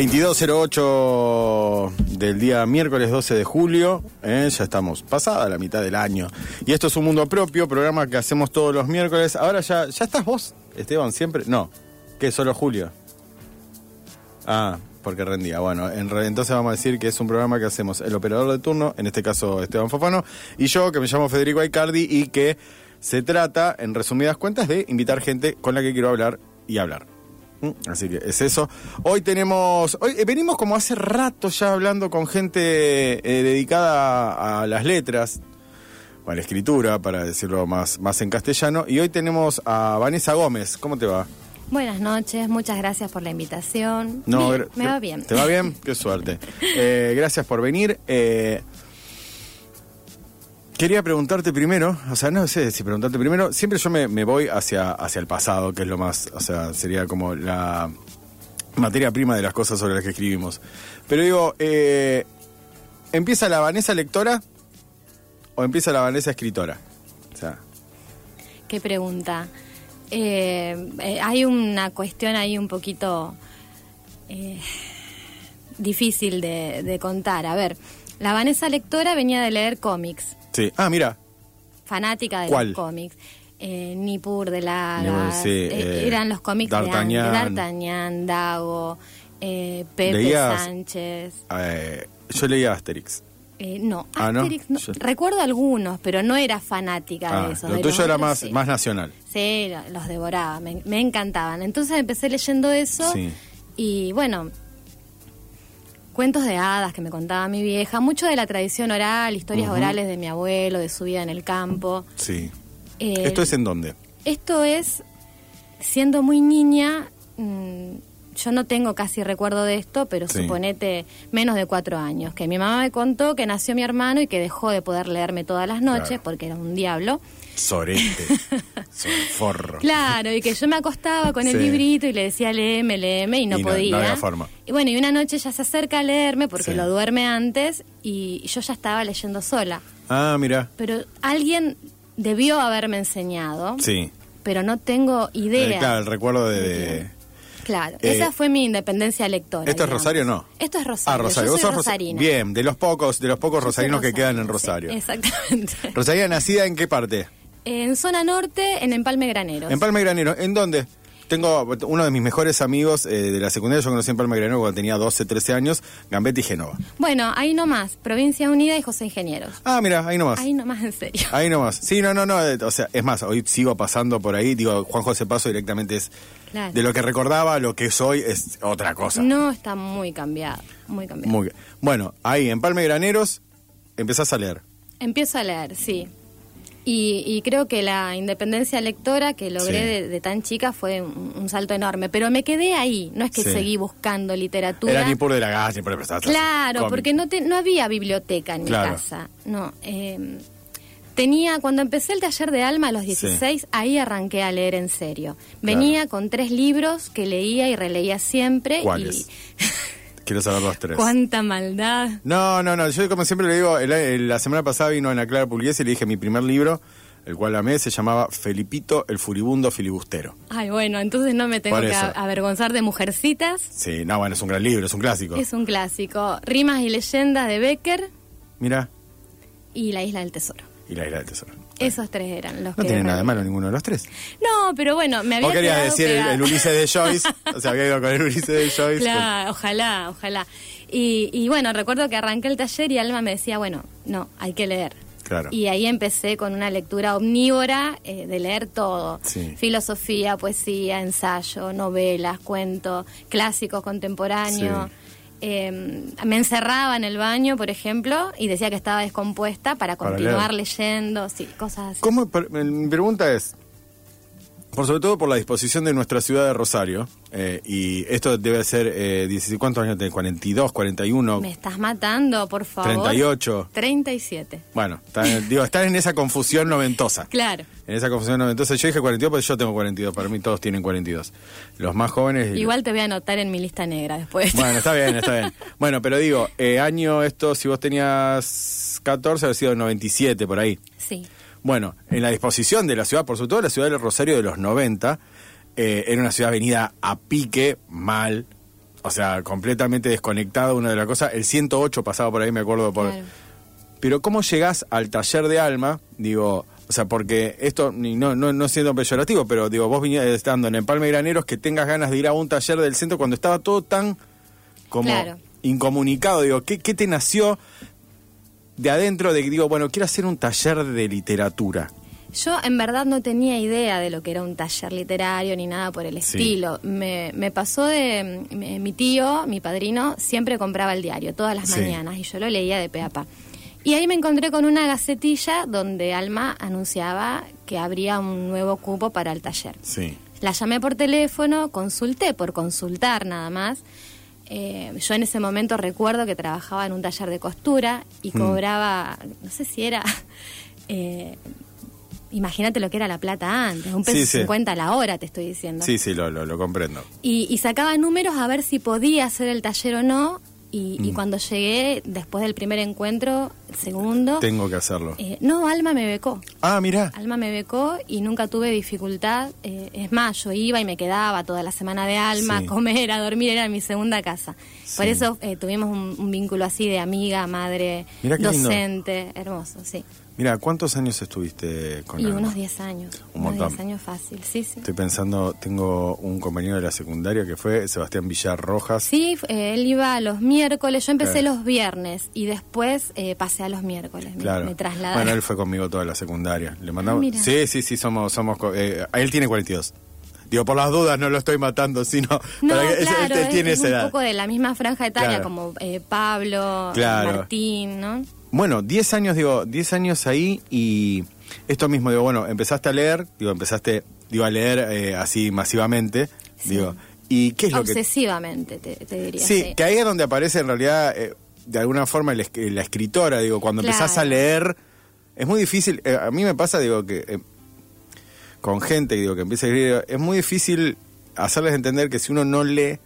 2208 del día miércoles 12 de julio, ¿eh? ya estamos pasada la mitad del año. Y esto es un mundo propio, programa que hacemos todos los miércoles. Ahora ya, ¿ya estás vos, Esteban, siempre? No, ¿qué? ¿Solo Julio? Ah, porque rendía. Bueno, entonces vamos a decir que es un programa que hacemos el operador de turno, en este caso Esteban Fofano, y yo, que me llamo Federico Aicardi, y que se trata, en resumidas cuentas, de invitar gente con la que quiero hablar y hablar. Mm, Así que es eso. Hoy tenemos, hoy eh, venimos como hace rato ya hablando con gente eh, dedicada a, las letras, o a la escritura, para decirlo más, más en castellano, y hoy tenemos a Vanessa Gómez. ¿Cómo te va? Buenas noches, muchas gracias por la invitación. No, Bien, me va bien. ¿Te va bien? Qué suerte. Eh, gracias por venir. Eh, quería preguntarte primero, o sea, no sé si preguntarte primero, siempre yo me, voy hacia, hacia el pasado, que es lo más, o sea, sería como la materia prima de las cosas sobre las que escribimos. Pero digo, eh, ¿empieza la Vanessa lectora o empieza la Vanessa escritora? O sea, Qué pregunta. Eh, eh, hay una cuestión ahí un poquito eh, difícil de, de contar. A ver, la Vanessa lectora venía de leer cómics, sí. Ah, mira, fanática de ¿Cuál? los cómics. Eh, Nippur de sí, eh, eh, eran los cómics de D'Artagnan. antes, D'Artagnan, Dago, eh, Pepe Leías- Sánchez. eh, yo leía Asterix. Eh, no, Ah, ¿no? Asterix, no. Yo- recuerdo algunos, pero no era fanática Ah, de esos. lo de tuyo era otros, más, sí. más nacional. Sí, lo- los devoraba, me, me encantaban. Entonces empecé leyendo eso Sí. y bueno, cuentos de hadas que me contaba mi vieja, mucho de la tradición oral, historias orales de mi abuelo, de su vida en el campo. Sí. Eh, ¿Esto es en dónde? esto es, siendo muy niña, mm, yo no tengo casi recuerdo de esto, pero Sí. suponete menos de cuatro años, que mi mamá me contó que nació mi hermano y que dejó de poder leerme todas las noches Claro. porque era un diablo. Sorete. forro. Claro, y que yo me acostaba con el Sí. librito y le decía léeme, léeme y no Y no- podía. no había forma. Y bueno, y una noche ella se acerca a leerme porque Sí. lo duerme antes y yo ya estaba leyendo sola. Ah, mira. Pero alguien debió haberme enseñado, Sí. pero no tengo idea. Eh, claro, el recuerdo de... de- Claro, Eh, esa fue mi independencia lectora. ¿Esto es. Rosario o no? Esto es Rosario. Ah, Rosario. Yo Vos soy rosarina. Bien, de los pocos, de los pocos rosarinos que quedan en Rosario. sí, exactamente. Rosario, nacida en qué parte? En zona norte, en Empalme Graneros. En Palma Granero. ¿En dónde? Tengo uno de mis mejores amigos eh, de la secundaria, yo conocí en Palma Granero cuando tenía 12, 13 años, Gambetti Genova. Bueno, ahí nomás, Provincia Unida y José Ingenieros. Ah, mira, ahí nomás. Ahí nomás, en serio. Ahí nomás. Sí, no, no, no. eh, O sea, es más, hoy sigo pasando por ahí. Digo, Juan José Paso directamente es. Claro. De lo que recordaba, lo que es hoy es otra cosa. No, está muy cambiado, muy cambiado. Muy. Bueno, ahí en Palme Graneros empezás a leer. Empiezo a leer, sí. Y, y creo que la independencia lectora que logré Sí. de, de tan chica fue un, un salto enorme. Pero me quedé ahí, no es que Sí. seguí buscando literatura. Era ni por de la galle, por Claro, porque no, te, no había biblioteca en Claro. mi casa. No, eh, tenía, cuando empecé el taller de alma a los 16, ahí arranqué a leer en serio. Venía con tres libros que leía y releía siempre. ¿Cuáles? Quiero saber los tres. cuánta maldad. No, no, no. Yo como siempre le digo, el- el- la semana pasada vino Ana Clara Pugliese y le dije mi primer libro, el cual amé, se llamaba Felipito el Furibundo Filibustero. Ay, bueno, entonces no me tengo que avergonzar de Mujercitas. Sí, no, bueno, es un gran libro, es un clásico. Es un clásico. Rimas y leyendas de Becker Mira, y La Isla del Tesoro. y la isla del tesoro. Esos tres eran los No que... tiene nada de malo ninguno de los tres. No, pero bueno, me había Vos querías decir el, Ulises de Joyce, o sea, había ido con el Ulises de Joyce. Claro, ojalá, ojalá. Y, y bueno, recuerdo que arranqué el taller y Alma me decía, bueno, no, hay que leer. Claro. Y ahí empecé con una lectura omnívora eh, de leer todo. Sí. Filosofía, poesía, ensayo, novelas, cuentos, clásicos contemporáneos. Sí. Eh, me encerraba en el baño, por ejemplo, y decía que estaba descompuesta para continuar leyendo, sí, cosas así. ¿Cómo, mi pregunta es, por sobre todo por la disposición de nuestra ciudad de Rosario, eh, y esto debe ser, eh, 16, ¿cuántos años tenés? ¿42, 41? Me estás matando, por favor. 38. 37. Bueno, están, digo, están en esa confusión noventosa. Claro. En esa confusión noventosa. Yo dije 42, pero yo tengo 42. Para mí todos tienen 42. Los más jóvenes... Igual te voy a anotar en mi lista negra después. Bueno, está bien, está bien. Bueno, pero digo, eh, año esto, si vos tenías 14, habría sido 97, por ahí. Sí. Bueno, en la disposición de la ciudad, por sobre todo la ciudad del Rosario de los 90, eh, era una ciudad venida a pique, mal, o sea, completamente desconectada una de las cosas. El 108 pasaba por ahí, me acuerdo. Por... Claro. Pero ¿cómo llegás al taller de alma? Digo, o sea, porque esto, no, no, no siendo peyorativo, pero digo, vos venías estando en Empalme Graneros, que tengas ganas de ir a un taller del centro cuando estaba todo tan como Claro. incomunicado. Digo, ¿qué, ¿qué te nació de adentro de que digo, bueno, quiero hacer un taller de literatura? Yo en verdad no tenía idea de lo que era un taller literario ni nada por el Sí. estilo. Me, me pasó de me- mi tío, mi padrino, siempre compraba el diario todas las Sí. mañanas y yo lo leía de pe a pa. Y ahí me encontré con una gacetilla donde Alma anunciaba que habría un nuevo cupo para el taller. Sí. La llamé por teléfono, consulté por consultar nada más. Eh, yo en ese momento recuerdo que trabajaba en un taller de costura y Mm. cobraba, no sé si era, eh, imagínate lo que era la plata antes, un peso Sí, sí. cincuenta a la hora, te estoy diciendo. Sí, sí, lo, lo, lo comprendo. Y, y sacaba números a ver si podía hacer el taller o no. Y, Mm. y cuando llegué, después del primer encuentro, el segundo, Tengo que hacerlo. eh, no, Alma me becó. Ah, mira. Alma me becó y nunca tuve dificultad. eh, es más, yo iba y me quedaba toda la semana de Alma Sí. a comer, a dormir, era mi segunda casa. Por eso eh, tuvimos un, un vínculo así de amiga, madre, lindo. docente, hermoso, sí. Mira, ¿cuántos años estuviste con Y Alma? unos 10 años. Un unos montón. 10 años fácil, sí, sí. Estoy pensando, tengo un compañero de la secundaria que fue Sebastián Villar Rojas. Sí, eh, él iba los miércoles, yo empecé Claro. los viernes y después eh, pasé a los miércoles, me- Claro. me, trasladé. Bueno, él fue conmigo toda la secundaria. Le mandamos. Ah, sí, sí, sí, somos, somos. eh, él tiene 42. Digo, por las dudas no lo estoy matando, sino No, para que él- claro, él es, tiene es esa un edad. poco de la misma franja etaria Claro. como eh, Pablo, Claro. Martín, ¿no? Bueno, 10 años, digo, 10 años ahí y esto mismo, digo, bueno, empezaste a leer, digo, empezaste, digo, a leer eh, así masivamente, Sí. digo, ¿y qué es lo que Obsesivamente, te, te diría. Sí, que ahí es donde aparece en realidad, eh, de alguna forma, el es- la escritora. Digo, cuando Claro. empezás a leer, es muy difícil. eh, a mí me pasa, digo, que eh, con gente digo, que empieza a escribir, es muy difícil hacerles entender que si uno no lee,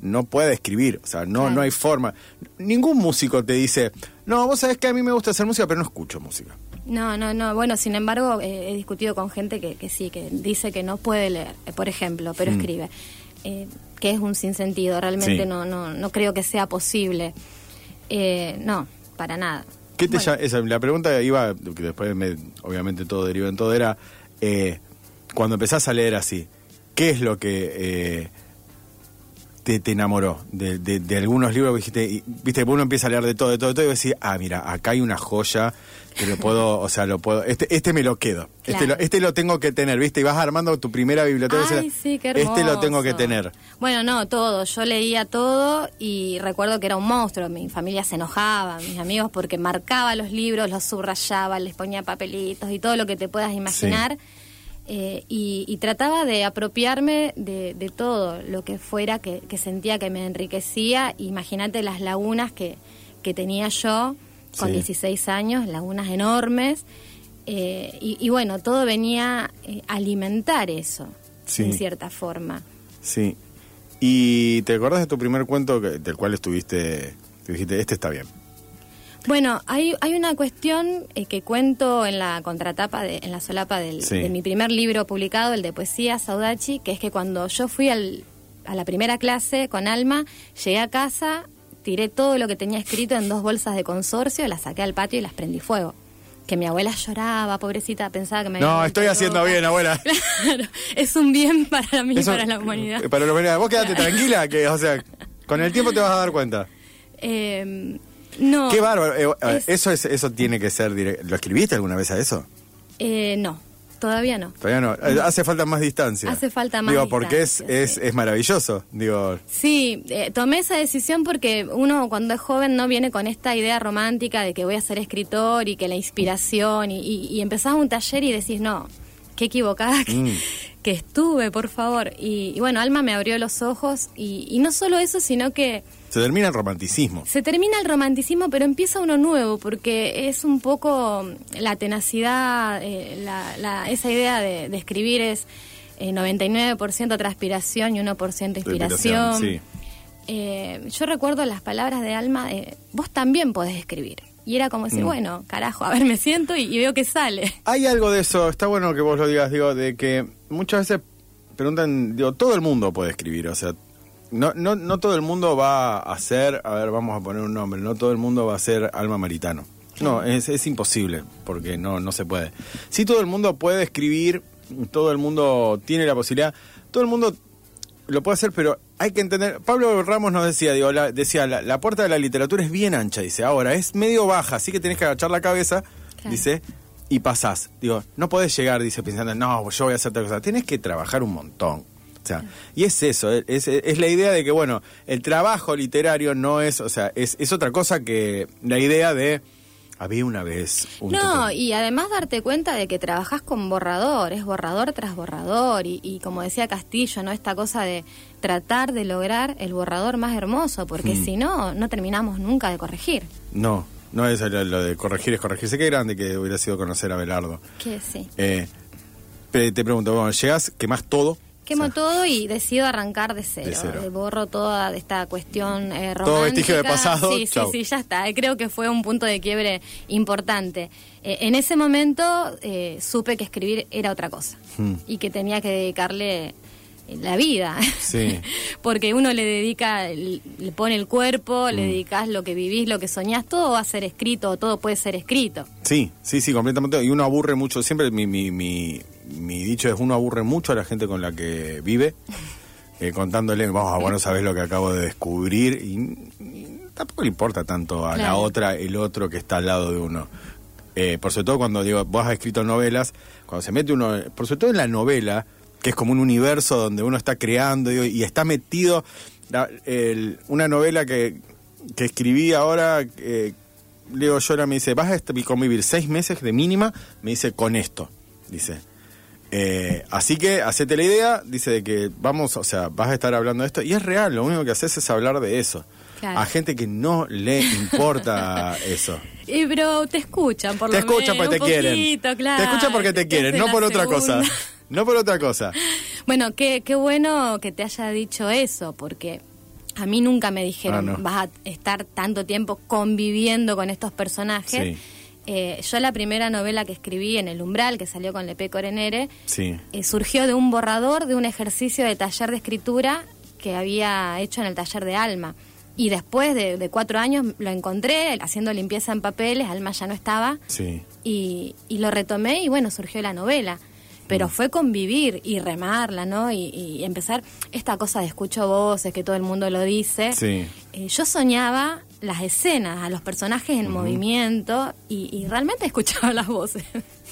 no puede escribir. O sea, no, Claro. no hay forma. Ningún músico te dice, no, vos sabés que a mí me gusta hacer música, pero no escucho música. No, no, no. Bueno, sin embargo, eh, he discutido con gente que, que sí, que dice que no puede leer, eh, por ejemplo, pero Mm. escribe. Eh, que es un sinsentido. Realmente Sí. no, no, no creo que sea posible. Eh, no, para nada. ¿Qué te Bueno, llama- esa- la pregunta iba, que después me- obviamente todo deriva en todo, era cuando empezás a leer así, ¿qué es lo que te, te enamoró de, de- de algunos libros que dijiste, y, viste, uno empieza a leer de todo, de todo, de todo, y decís, ah, mira, acá hay una joya que lo puedo, o sea, lo puedo, este, este me lo quedo, este, lo, este lo tengo que tener, viste, y vas armando tu primera biblioteca. y Ay, decís, sí, qué. Este lo tengo que tener. Bueno, no, todo. Yo leía todo y recuerdo que era un monstruo. Mi familia se enojaba, mis amigos, porque marcaba los libros, los subrayaba, les ponía papelitos y todo lo que te puedas imaginar. Eh, y, y trataba de apropiarme de, de todo lo que fuera que, que sentía que me enriquecía. Imagínate las lagunas que, que tenía yo con Sí. 16 años, lagunas enormes. Eh, y, y bueno, todo venía eh, a alimentar eso, Sí. en cierta forma. Sí. ¿Y te acordás de tu primer cuento que- del cual estuviste, te dijiste, este está bien? Bueno, hay, hay una cuestión eh, que cuento en la contratapa, de, en la solapa del, Sí. de mi primer libro publicado, el de poesía, Saudachi, que es que cuando yo fui al- a la primera clase con Alma, llegué a casa, tiré todo lo que tenía escrito en dos bolsas de consorcio, las saqué al patio y las prendí fuego. Que mi abuela lloraba, pobrecita, pensaba que me No, estoy haciendo bien, abuela. Claro, es un bien para mí y para la humanidad. Para la humanidad. Vos quedate tranquila, que, o sea, con el tiempo te vas a dar cuenta. Eh, no. Qué bárbaro. eh, Es- eso, es, eso tiene que ser directo. ¿Lo escribiste alguna vez a eso? Eh, no, todavía no. Todavía no. Eh, Hace falta más distancia. Hace falta más Digo, porque es, es, es maravilloso. Digo, Sí, eh, tomé esa decisión porque uno cuando es joven no viene con esta idea romántica de que voy a ser escritor y que la inspiración y, y, y empezás un taller y decís, no, qué equivocada Mm. Que estuve, por favor. Y, y bueno, Alma me abrió los ojos y, y no solo eso, sino que se termina el romanticismo. se termina el romanticismo, pero empieza uno nuevo, porque es un poco la tenacidad, eh, la, la- esa idea de, de escribir es eh, 99% transpiración y 1% inspiración. sí. Eh, yo recuerdo las palabras de Alma, de, vos también podés escribir. Y era como decir, Mm. bueno, carajo, a ver, me siento y, y veo que sale. Hay algo de eso, está bueno que vos lo digas, digo, de que muchas veces preguntan, digo, todo el mundo puede escribir, o sea, no, no, no todo el mundo va a ser, a ver, vamos a poner un nombre, no todo el mundo va a ser Alma Maritano. No, es, es imposible, porque no, no se puede. Sí, todo el mundo puede escribir, todo el mundo tiene la posibilidad, todo el mundo lo puede hacer, pero hay que entender. Pablo Ramos nos decía, digo, la, decía, la, la puerta de la literatura es bien ancha, dice. Ahora, es medio baja, así que tenés que agachar la cabeza, Claro. dice, y pasás. Digo, no podés llegar, dice, pensando, no, yo voy a hacer tal cosa. Tenés que trabajar un montón. O sea, y es eso, es, es la idea de que, bueno, el trabajo literario no es, o sea, es, es otra cosa que la idea de, había una vez un No, y además darte cuenta de que trabajás con borrador, es borrador tras borrador, y, y como decía Castillo, ¿no? Esta cosa de tratar de lograr el borrador más hermoso, porque Mm. si no, no terminamos nunca de corregir. No, no es lo, lo de corregir, es corregirse. Qué grande que hubiera sido conocer a Belardo. Que sí. Eh, te pregunto, bueno, llegas, quemás todo. Quemo O sea, todo y decido arrancar de cero. De cero. Borro toda esta cuestión eh, romántica. Todo vestigio de pasado, Sí, chau. sí, sí, ya está. Creo que fue un punto de quiebre importante. Eh, en ese momento eh, supe que escribir era otra cosa Hmm. y que tenía que dedicarle eh, la vida. Sí. Porque uno le dedica, le pone el cuerpo, Hmm. le dedicas lo que vivís, lo que soñás, todo va a ser escrito, todo puede ser escrito. Sí, sí, sí, completamente. Y uno aburre mucho. Siempre mi, mi, mi, mi dicho es: uno aburre mucho a la gente con la que vive, eh, contándole, vamos, bueno, sabes lo que acabo de descubrir. Y, y tampoco le importa tanto a la otra, el otro que está al lado de uno. Eh, por sobre todo cuando digo, vos has escrito novelas, cuando se mete uno, por sobre todo en la novela, que es como un universo donde uno está creando digo, y está metido. la- el- una novela que, que escribí ahora, eh, Leo Llora me dice, vas a convivir seis meses de mínima, me dice, con esto, dice. Eh, así que, hacete la idea, dice de que vamos, o sea, vas a estar hablando de esto, y es real, lo único que haces es hablar de eso. Claro. A gente que no le importa eso. Y pero te escuchan por Te lo escuchan menos, porque te quieren. claro. Te escuchan porque te quieren, no por otra cosa. No por otra cosa. Bueno, qué, qué bueno que te haya dicho eso, porque a mí nunca me dijeron, Ah, no. vas a estar tanto tiempo conviviendo con estos personajes. Sí. Eh, yo la primera novela que escribí en El Umbral, que salió con Lepe Corenere, Sí. eh, surgió de un borrador de un ejercicio de taller de escritura que había hecho en el taller de Alma. Y después de, de cuatro años lo encontré haciendo limpieza en papeles, Alma ya no estaba, Sí. y, y lo retomé y bueno, surgió la novela. Mm. Pero fue convivir y remarla, ¿no? Y, y empezar esta cosa de escucho voces, que todo el mundo lo dice. Sí. Eh, yo soñaba las escenas, a los personajes en movimiento y, y realmente escuchaba las voces.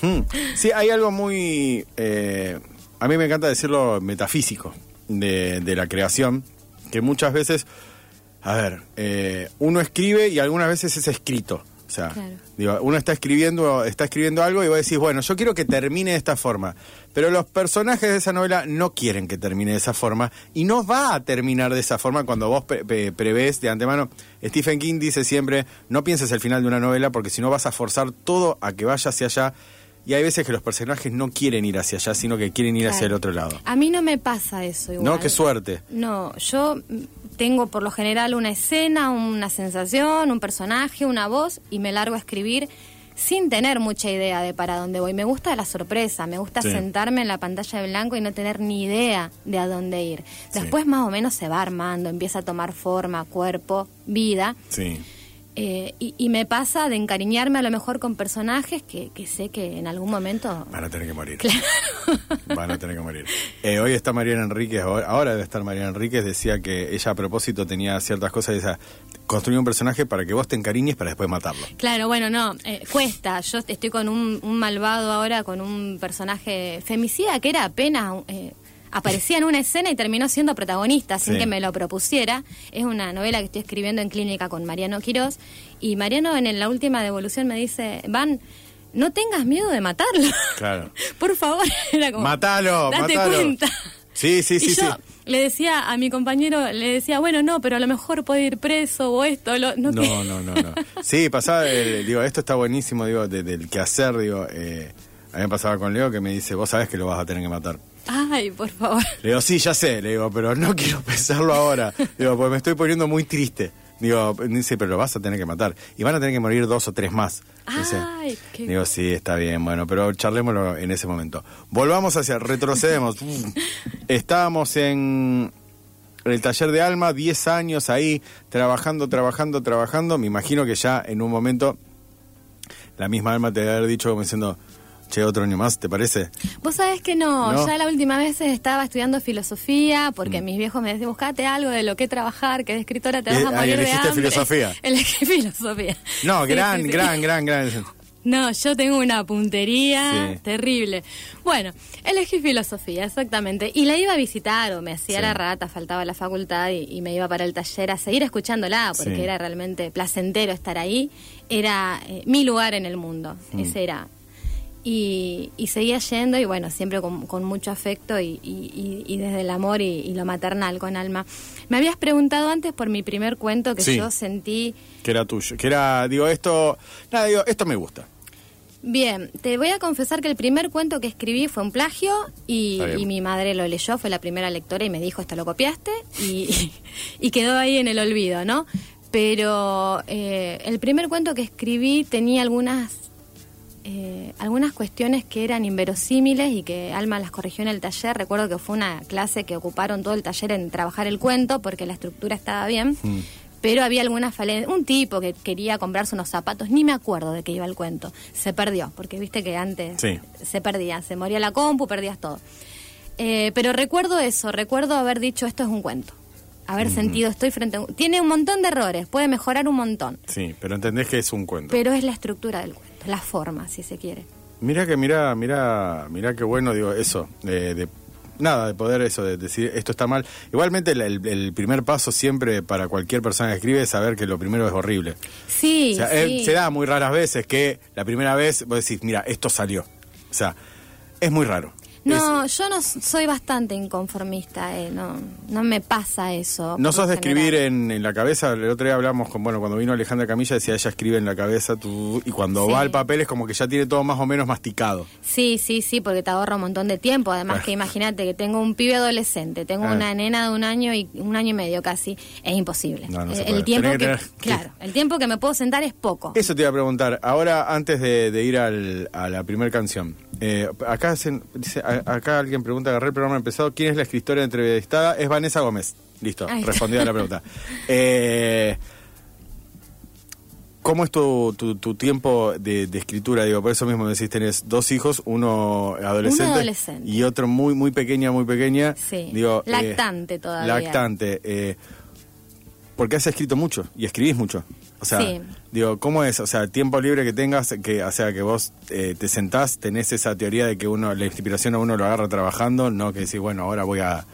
Hmm. Sí, hay algo muy... eh, a mí me encanta decirlo metafísico de, de la creación, que muchas veces, a ver, eh, uno escribe y algunas veces es escrito. O sea, Claro. digo, uno está escribiendo, está escribiendo algo y vos decís, bueno, yo quiero que termine de esta forma. Pero los personajes de esa novela no quieren que termine de esa forma y no va a terminar de esa forma cuando vos pre- pre- prevés de antemano. Stephen King dice siempre, no pienses el final de una novela porque si no vas a forzar todo a que vaya hacia allá. Y hay veces que los personajes no quieren ir hacia allá, sino que quieren ir hacia el Claro. otro lado. A mí no me pasa eso igual. No, qué suerte. No, yo tengo por lo general una escena, una sensación, un personaje, una voz y me largo a escribir sin tener mucha idea de para dónde voy. Me gusta la sorpresa, me gusta Sí. sentarme en la pantalla de blanco y no tener ni idea de a dónde ir. Sí. Después más o menos se va armando, empieza a tomar forma, cuerpo, vida. Sí. Eh, y, y me pasa de encariñarme a lo mejor con personajes que, que sé que en algún momento... Van a tener que morir. Van a tener que morir. Eh, hoy está Mariana Enríquez, ahora, ahora debe estar Mariana Enríquez, decía que ella a propósito tenía ciertas cosas, decía, construir un personaje para que vos te encariñes para después matarlo. Claro, bueno, no, eh, cuesta. Yo estoy con un, un malvado ahora, con un personaje femicida que era apenas... aparecía en una escena y terminó siendo protagonista sin Sí. que me lo propusiera. Es una novela que estoy escribiendo en clínica con Mariano Quirós. Y Mariano en la última devolución me dice, Van, no tengas miedo de matarlo. Claro. Por favor. Era como, Matalo, date matalo. cuenta. Sí, sí, sí, y yo sí. le decía a mi compañero, le decía, bueno, no, pero a lo mejor puede ir preso o esto. Lo, no, No, que- no, no, no. Sí, pasaba, eh, digo, esto está buenísimo, digo, de- del quehacer, digo, eh, a mí me pasaba con Leo que me dice, vos sabés que lo vas a tener que matar. Ay, por favor. Le digo, sí, ya sé, le digo, pero no quiero pensarlo ahora. Digo, porque me estoy poniendo muy triste. Digo, dice, pero lo vas a tener que matar. Y van a tener que morir dos o tres más. Dice. Ay, qué- Digo, sí, está bien, bueno, pero charlémoslo en ese momento. Volvamos hacia, retrocedemos. Estábamos en el taller de Alma, 10 años ahí, trabajando, trabajando, trabajando. Me imagino que ya en un momento la misma Alma te debe haber dicho como diciendo, che, otro año más, ¿te parece? Vos sabés que no, No. ya la última vez estaba estudiando filosofía porque mis viejos me decían, buscate algo de lo que trabajar, que de escritora te vas Eh, a ah, morir de hambre. filosofía. Elegí filosofía. No, Sí, gran, sí, sí. gran, gran, gran. No, yo tengo una puntería Sí. terrible. Bueno, elegí filosofía, exactamente. Y la iba a visitar o me hacía Sí. la rata, faltaba la facultad y, y me iba para el taller a seguir escuchándola porque Sí. era realmente placentero estar ahí. Era eh, mi lugar en el mundo, Mm. ese era. Y, y seguía yendo y bueno, siempre con, con mucho afecto y, y- y- y desde el amor y, lo maternal con alma. Me habías preguntado antes por mi primer cuento que Sí. yo sentí Que era tuyo. Que era, digo, esto. Nada, digo, esto me gusta. Bien, te voy a confesar que el primer cuento que escribí fue un plagio y mi madre lo leyó, fue la primera lectora y me dijo, esto lo copiaste y, y quedó ahí en el olvido, ¿no? Pero eh, el primer cuento que escribí tenía algunas, eh, algunas cuestiones que eran inverosímiles y que Alma las corrigió en el taller. Recuerdo que fue una clase que ocuparon todo el taller en trabajar el cuento porque la estructura estaba bien. Mm. Pero había algunas falencias. Un tipo que quería comprarse unos zapatos, ni me acuerdo de qué iba el cuento. Se perdió, porque viste que antes Sí. se perdía, se moría la compu, perdías todo. Eh, pero recuerdo eso, recuerdo haber dicho esto es un cuento. Haber sentido, estoy frente a un... Tiene un montón de errores, puede mejorar un montón. Sí, pero entendés que es un cuento. Pero es la estructura del cuento, la forma, si se quiere. Mira que, mira, mira, mira qué bueno, digo, eso, de, de- nada, de poder eso, de decir esto está mal. Igualmente el, el- el primer paso siempre para cualquier persona que escribe es saber que lo primero es horrible. Sí, O sea, eh, sí. se da muy raras veces que la primera vez vos decís, mira, esto salió. O sea, es muy raro. No, yo no soy bastante inconformista, eh, no, no me pasa eso. No sos de escribir en, en la cabeza, el otro día hablamos con, bueno, cuando vino Alejandra Camilla decía ella escribe en la cabeza tú, y cuando Sí. va al papel es como que ya tiene todo más o menos masticado. Sí, sí, sí, porque te ahorra un montón de tiempo. Además Claro. que imagínate que tengo un pibe adolescente, tengo Ah. una nena de un año y un año y medio casi, es imposible. No, no el, se el puede. tiempo que, claro, el tiempo que me puedo sentar es poco. Eso te iba a preguntar. Ahora, antes de, de ir al- a la primera canción, eh, acá hacen- dice, a- acá alguien pregunta, agarré el programa empezado, ¿quién es la escritora entrevistada? Es Vanessa Gómez. Listo, respondida la pregunta. Eh, ¿Cómo es tu, tu, tu tiempo de, de escritura? Digo, por eso mismo decís, tenés dos hijos, uno adolescente, adolescente. y otro muy, muy pequeña, muy pequeña. Sí, Digo, eh, lactante todavía. Lactante. eh, porque has escrito mucho y escribís mucho. O sea, Sí. digo, ¿cómo es? O sea, tiempo libre que tengas, que, o sea, que vos eh, te sentás, tenés esa teoría de que uno, la inspiración a uno lo agarra trabajando, no que decís, bueno, ahora voy a...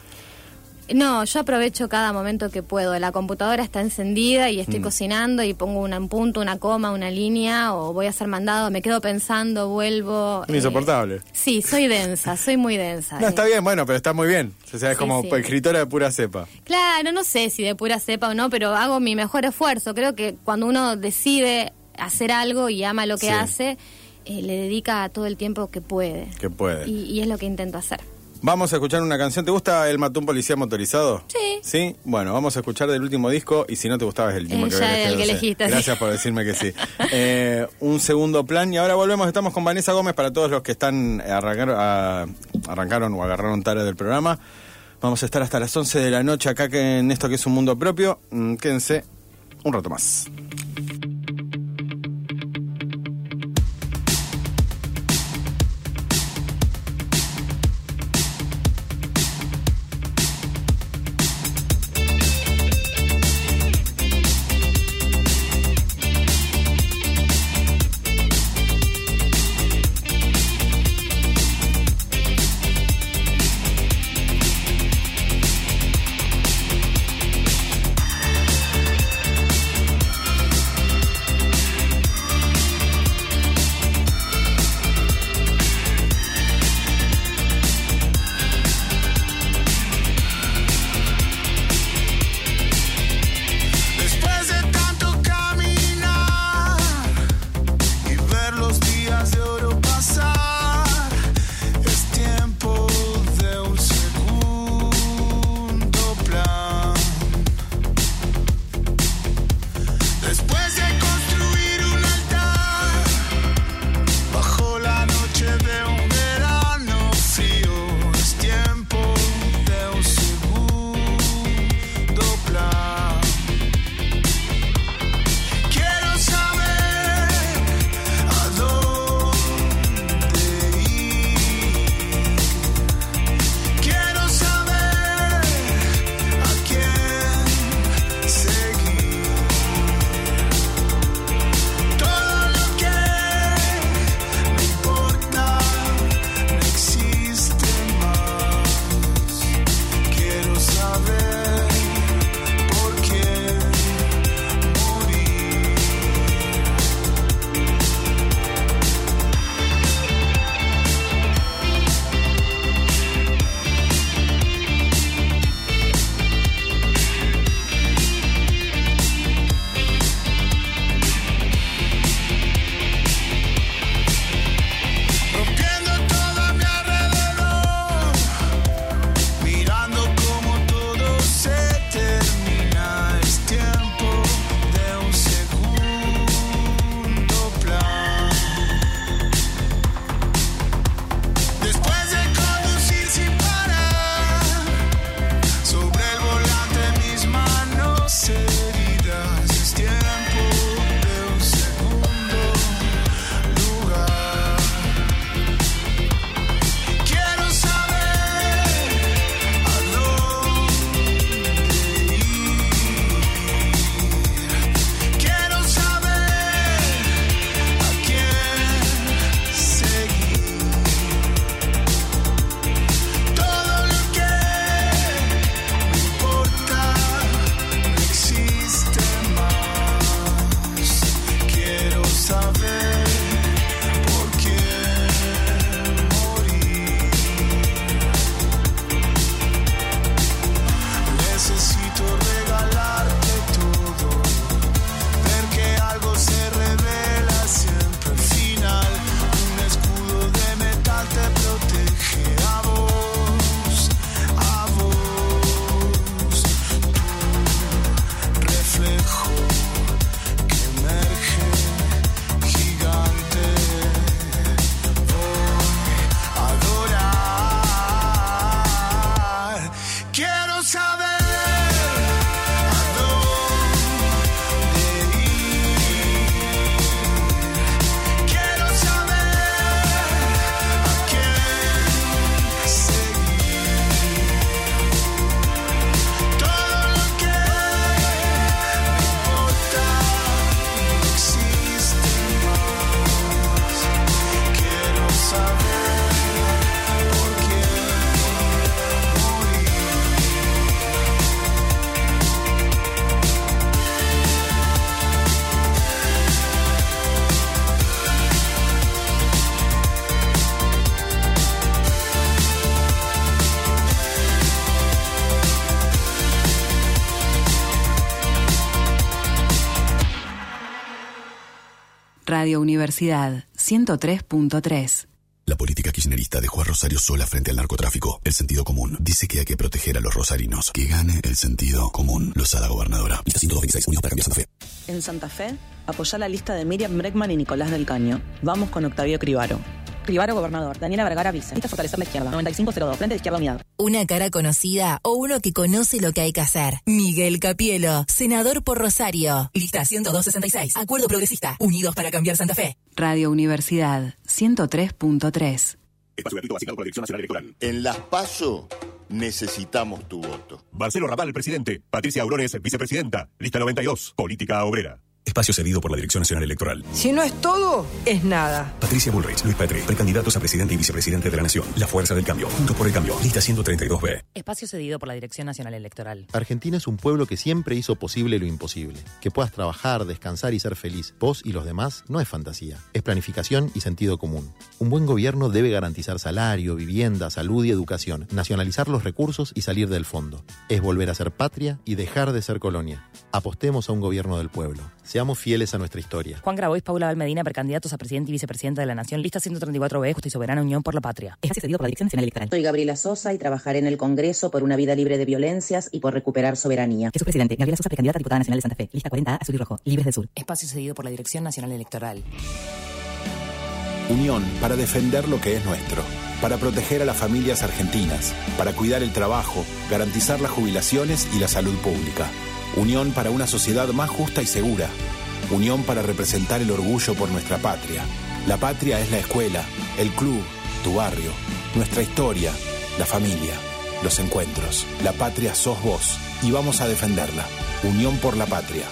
No, yo aprovecho cada momento que puedo. La computadora está encendida y Mm. estoy cocinando y pongo una- un punto, una coma, una línea o voy a ser mandado, me quedo pensando, vuelvo. Es insoportable. sí, soy densa, soy muy densa. No, eh. está bien, bueno, pero está muy bien. O sea, es Sí, como sí. escritora de pura cepa. Claro, no sé si de pura cepa o no, pero hago mi mejor esfuerzo. Creo que cuando uno decide hacer algo y ama lo que Sí. hace, eh, le dedica todo el tiempo que puede. Que puede. Y, y es lo que intento hacer. Vamos a escuchar una canción. ¿Te gusta el Matón Policía Motorizado? Sí. ¿Sí? Bueno, vamos a escuchar del último disco y si no te gustaba es el último eh, que, ya el que elegiste. Gracias por decirme que sí. eh, un segundo plan y ahora volvemos. Estamos con Vanessa Gómez para todos los que están eh, arrancaron, a, arrancaron o agarraron tarde del programa. Vamos a estar hasta las 11 de la noche acá en esto que es un mundo propio. Mm, quédense un rato más. 103.3. La política kirchnerista dejó a Rosario sola frente al narcotráfico. El sentido común dice que hay que proteger a los rosarinos. Que gane el sentido común, los a la gobernadora. Lista 126, para Santa Fe. En Santa Fe, apoya la lista de Miriam Breckman y Nicolás del Caño. Vamos con Octavio Cribaro. Cribaro, gobernador. Daniela Vergara, vice. Lista fortalecer la izquierda. 9502. Frente de izquierda unidad. Una cara conocida o uno que conoce lo que hay que hacer. Miguel Capielo, senador por Rosario. Lista 10266. Acuerdo progresista. Unidos para cambiar Santa Fe. Radio Universidad 103.3. Espacio gratuito por la Dirección Nacional Electoral. En las PASO necesitamos tu voto. Marcelo Raval, presidente. Patricia Aurones, vicepresidenta. Lista 92. Política obrera. Espacio cedido por la Dirección Nacional Electoral. Si no es todo, es nada. Patricia Bullrich, Luis Petri, precandidatos a presidente y vicepresidente de la Nación. La Fuerza del Cambio, Juntos por el Cambio, lista 132B. Espacio cedido por la Dirección Nacional Electoral. Argentina es un pueblo que siempre hizo posible lo imposible. Que puedas trabajar, descansar y ser feliz, vos y los demás, no es fantasía. Es planificación y sentido común. Un buen gobierno debe garantizar salario, vivienda, salud y educación, nacionalizar los recursos y salir del fondo. Es volver a ser patria y dejar de ser colonia. Apostemos a un gobierno del pueblo. Seamos fieles a nuestra historia. Juan Grabois, Paula Valmedina, precandidatos a presidente y vicepresidenta de la Nación, lista 134B, Justa y Soberana Unión por la Patria. Espacio cedido por la Dirección Nacional Electoral. Soy Gabriela Sosa y trabajaré en el Congreso por una vida libre de violencias y por recuperar soberanía. Jesús Presidente, Gabriela Sosa, precandidata a diputada nacional de Santa Fe. Lista 40A, Azul y Rojo, Libres del Sur. Espacio cedido por la Dirección Nacional Electoral. Unión para defender lo que es nuestro, para proteger a las familias argentinas, para cuidar el trabajo, garantizar las jubilaciones y la salud pública. Unión para una sociedad más justa y segura. Unión para representar el orgullo por nuestra patria. La patria es la escuela, el club, tu barrio, nuestra historia, la familia, los encuentros. La patria sos vos y vamos a defenderla. Unión por la patria.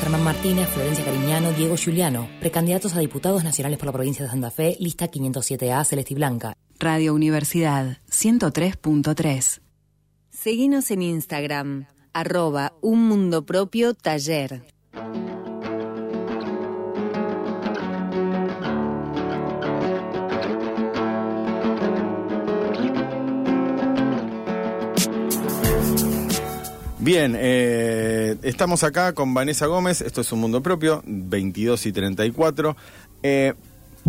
Germán Martínez, Florencia Cariñano, Diego Giuliano, precandidatos a diputados nacionales por la provincia de Santa Fe, lista 507A, Celeste y Blanca. Radio Universidad 103.3. Seguinos en Instagram, arroba un mundo propio taller. Bien, eh, estamos acá con Vanessa Gómez, esto es un mundo propio, 22 y 34. Eh,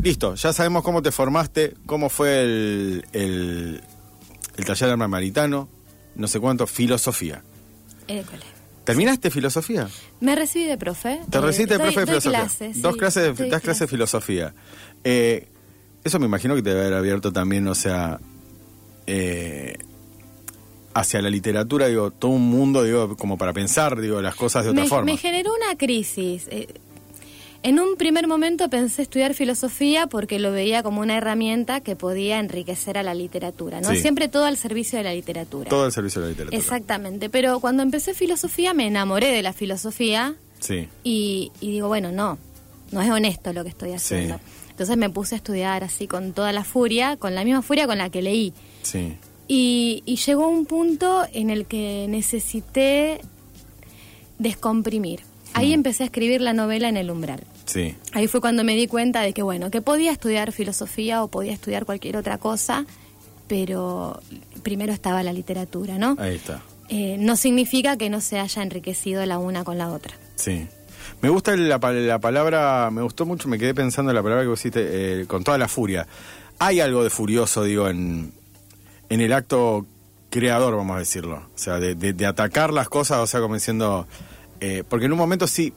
listo, ya sabemos cómo te formaste, cómo fue el, el, taller maritano, no sé cuánto, filosofía. École. ¿Terminaste filosofía? Me recibí de profe. ¿Te recibiste de profe de filosofía? clases, Dos sí, clases, de, das clases de filosofía. Eh, eso me imagino que te debe haber abierto también, o sea, eh, hacia la literatura, digo, todo un mundo, digo, como para pensar, digo, las cosas de otra me, forma. me generó una crisis. Eh, En un primer momento pensé estudiar filosofía porque lo veía como una herramienta que podía enriquecer a la literatura, ¿no? Sí. Siempre todo al servicio de la literatura. Todo el servicio de la literatura. Exactamente, pero cuando empecé filosofía me enamoré de la filosofía Sí. y, y digo, bueno, no, no es honesto lo que estoy haciendo. Sí. Entonces me puse a estudiar así con toda la furia, con la misma furia con la que leí. Sí. Y, y llegó un punto en el que necesité descomprimir. Ahí empecé a escribir la novela en el umbral. Sí. Ahí fue cuando me di cuenta de que, bueno, que podía estudiar filosofía o podía estudiar cualquier otra cosa, pero primero estaba la literatura, ¿no? Ahí está. Eh, no significa que no se haya enriquecido la una con la otra. Sí. Me gusta la, la palabra, me gustó mucho, me quedé pensando en la palabra que vos hiciste, eh, con toda la furia. Hay algo de furioso, digo, en, en el acto creador, vamos a decirlo. O sea, de, de- de atacar las cosas, o sea, como diciendo... eh, porque en un momento sí,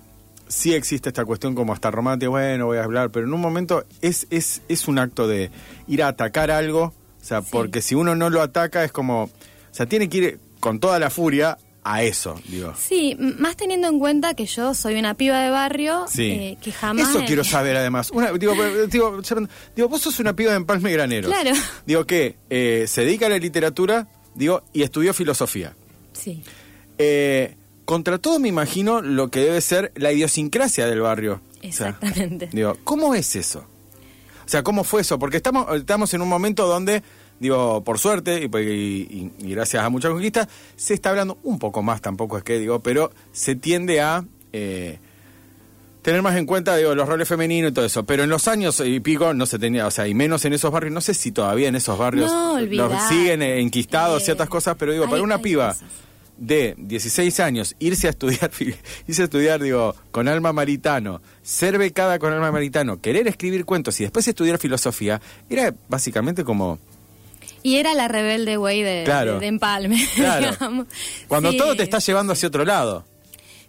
sí existe esta cuestión como hasta romántica, bueno, voy a hablar, pero en un momento es, es, es un acto de ir a atacar algo, o sea, porque si uno no lo ataca es como... O sea, tiene que ir con toda la furia a eso, digo. Sí, más teniendo en cuenta que yo soy una piba de barrio Sí. eh, que jamás... Eso quiero saber además. Una, digo, digo, vos sos una piba de Empalme Graneros. Claro. Digo que eh, se dedica a la literatura, digo, y estudió filosofía. Sí. Eh, contra todo me imagino lo que debe ser la idiosincrasia del barrio. O sea, Exactamente. digo, ¿cómo es eso? O sea, ¿cómo fue eso? Porque estamos, estamos en un momento donde, digo, por suerte y, pues, y- y- y gracias a mucha conquista, se está hablando un poco más, tampoco es que digo, pero se tiende a eh, tener más en cuenta, digo, los roles femeninos y todo eso. Pero en los años y pico no se tenía, o sea, y menos en esos barrios, no sé si todavía en esos barrios No, los siguen eh, enquistados ciertas cosas, pero digo, Hay- para una piba cosas. De 16 años, irse a estudiar, irse a estudiar, digo, con alma maritano, ser becada con alma maritano, querer escribir cuentos y después estudiar filosofía, era básicamente como... Y era la rebelde güey de, Claro. de- de Empalme. Claro. digamos. Cuando Sí. todo te está llevando hacia otro lado.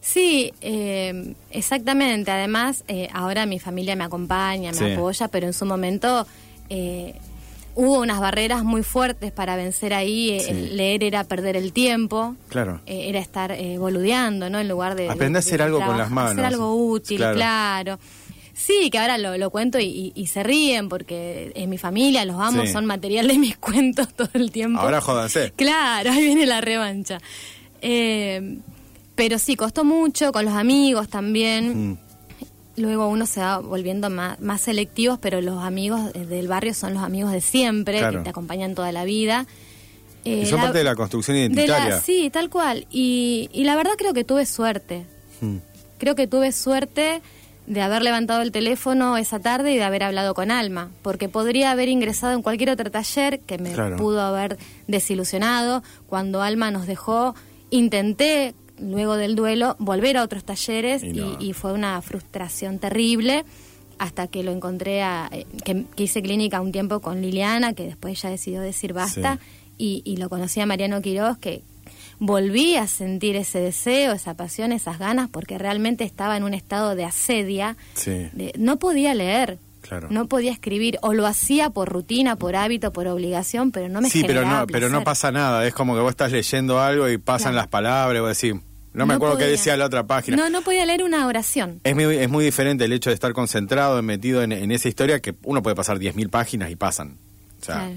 Sí, eh, exactamente. Además, eh, ahora mi familia me acompaña, me Sí. apoya, pero en su momento eh, hubo unas barreras muy fuertes para vencer ahí. Eh, Sí. el leer era perder el tiempo. Claro. eh, era estar eh, boludeando, ¿no? En lugar de... Aprender a hacer algo con las manos. Hacer algo útil, Claro. claro. Sí, que ahora lo, lo cuento y, y- y se ríen porque en mi familia los amo, Sí. son material de mis cuentos todo el tiempo. Ahora jódanse. Claro, ahí viene la revancha. Eh, pero sí, costó mucho con los amigos también. Mm. Luego uno se va volviendo más, más selectivos, pero los amigos eh, del barrio son los amigos de siempre, Claro. que te acompañan toda la vida. Eh, y son la- parte de la construcción de la- identitaria. sí, tal cual. Y, y la verdad creo que tuve suerte. Mm. Creo que tuve suerte de haber levantado el teléfono esa tarde y de haber hablado con Alma, porque podría haber ingresado en cualquier otro taller que me Claro. pudo haber desilusionado. Cuando Alma nos dejó, intenté, luego del duelo, volver a otros talleres Y y, no. y fue una frustración terrible hasta que lo encontré, a, eh, que, que hice clínica un tiempo con Liliana, que después ella decidió decir basta, y, y lo conocí a Mariano Quiroz, que volví a sentir ese deseo, esa pasión, esas ganas, porque realmente estaba en un estado de asedia, Sí, de- no podía leer, claro. no podía escribir, o lo hacía por rutina, por hábito, por obligación, pero no me sí, pero no, pero no pasa nada. Es como que vos estás leyendo algo y pasan Claro. las palabras vos decís, no me No acuerdo qué decía la otra página. No, no podía leer una oración. Es muy, es muy diferente el hecho de estar concentrado, metido en, en esa historia, que uno puede pasar 10.000 páginas y pasan. O sea, Claro.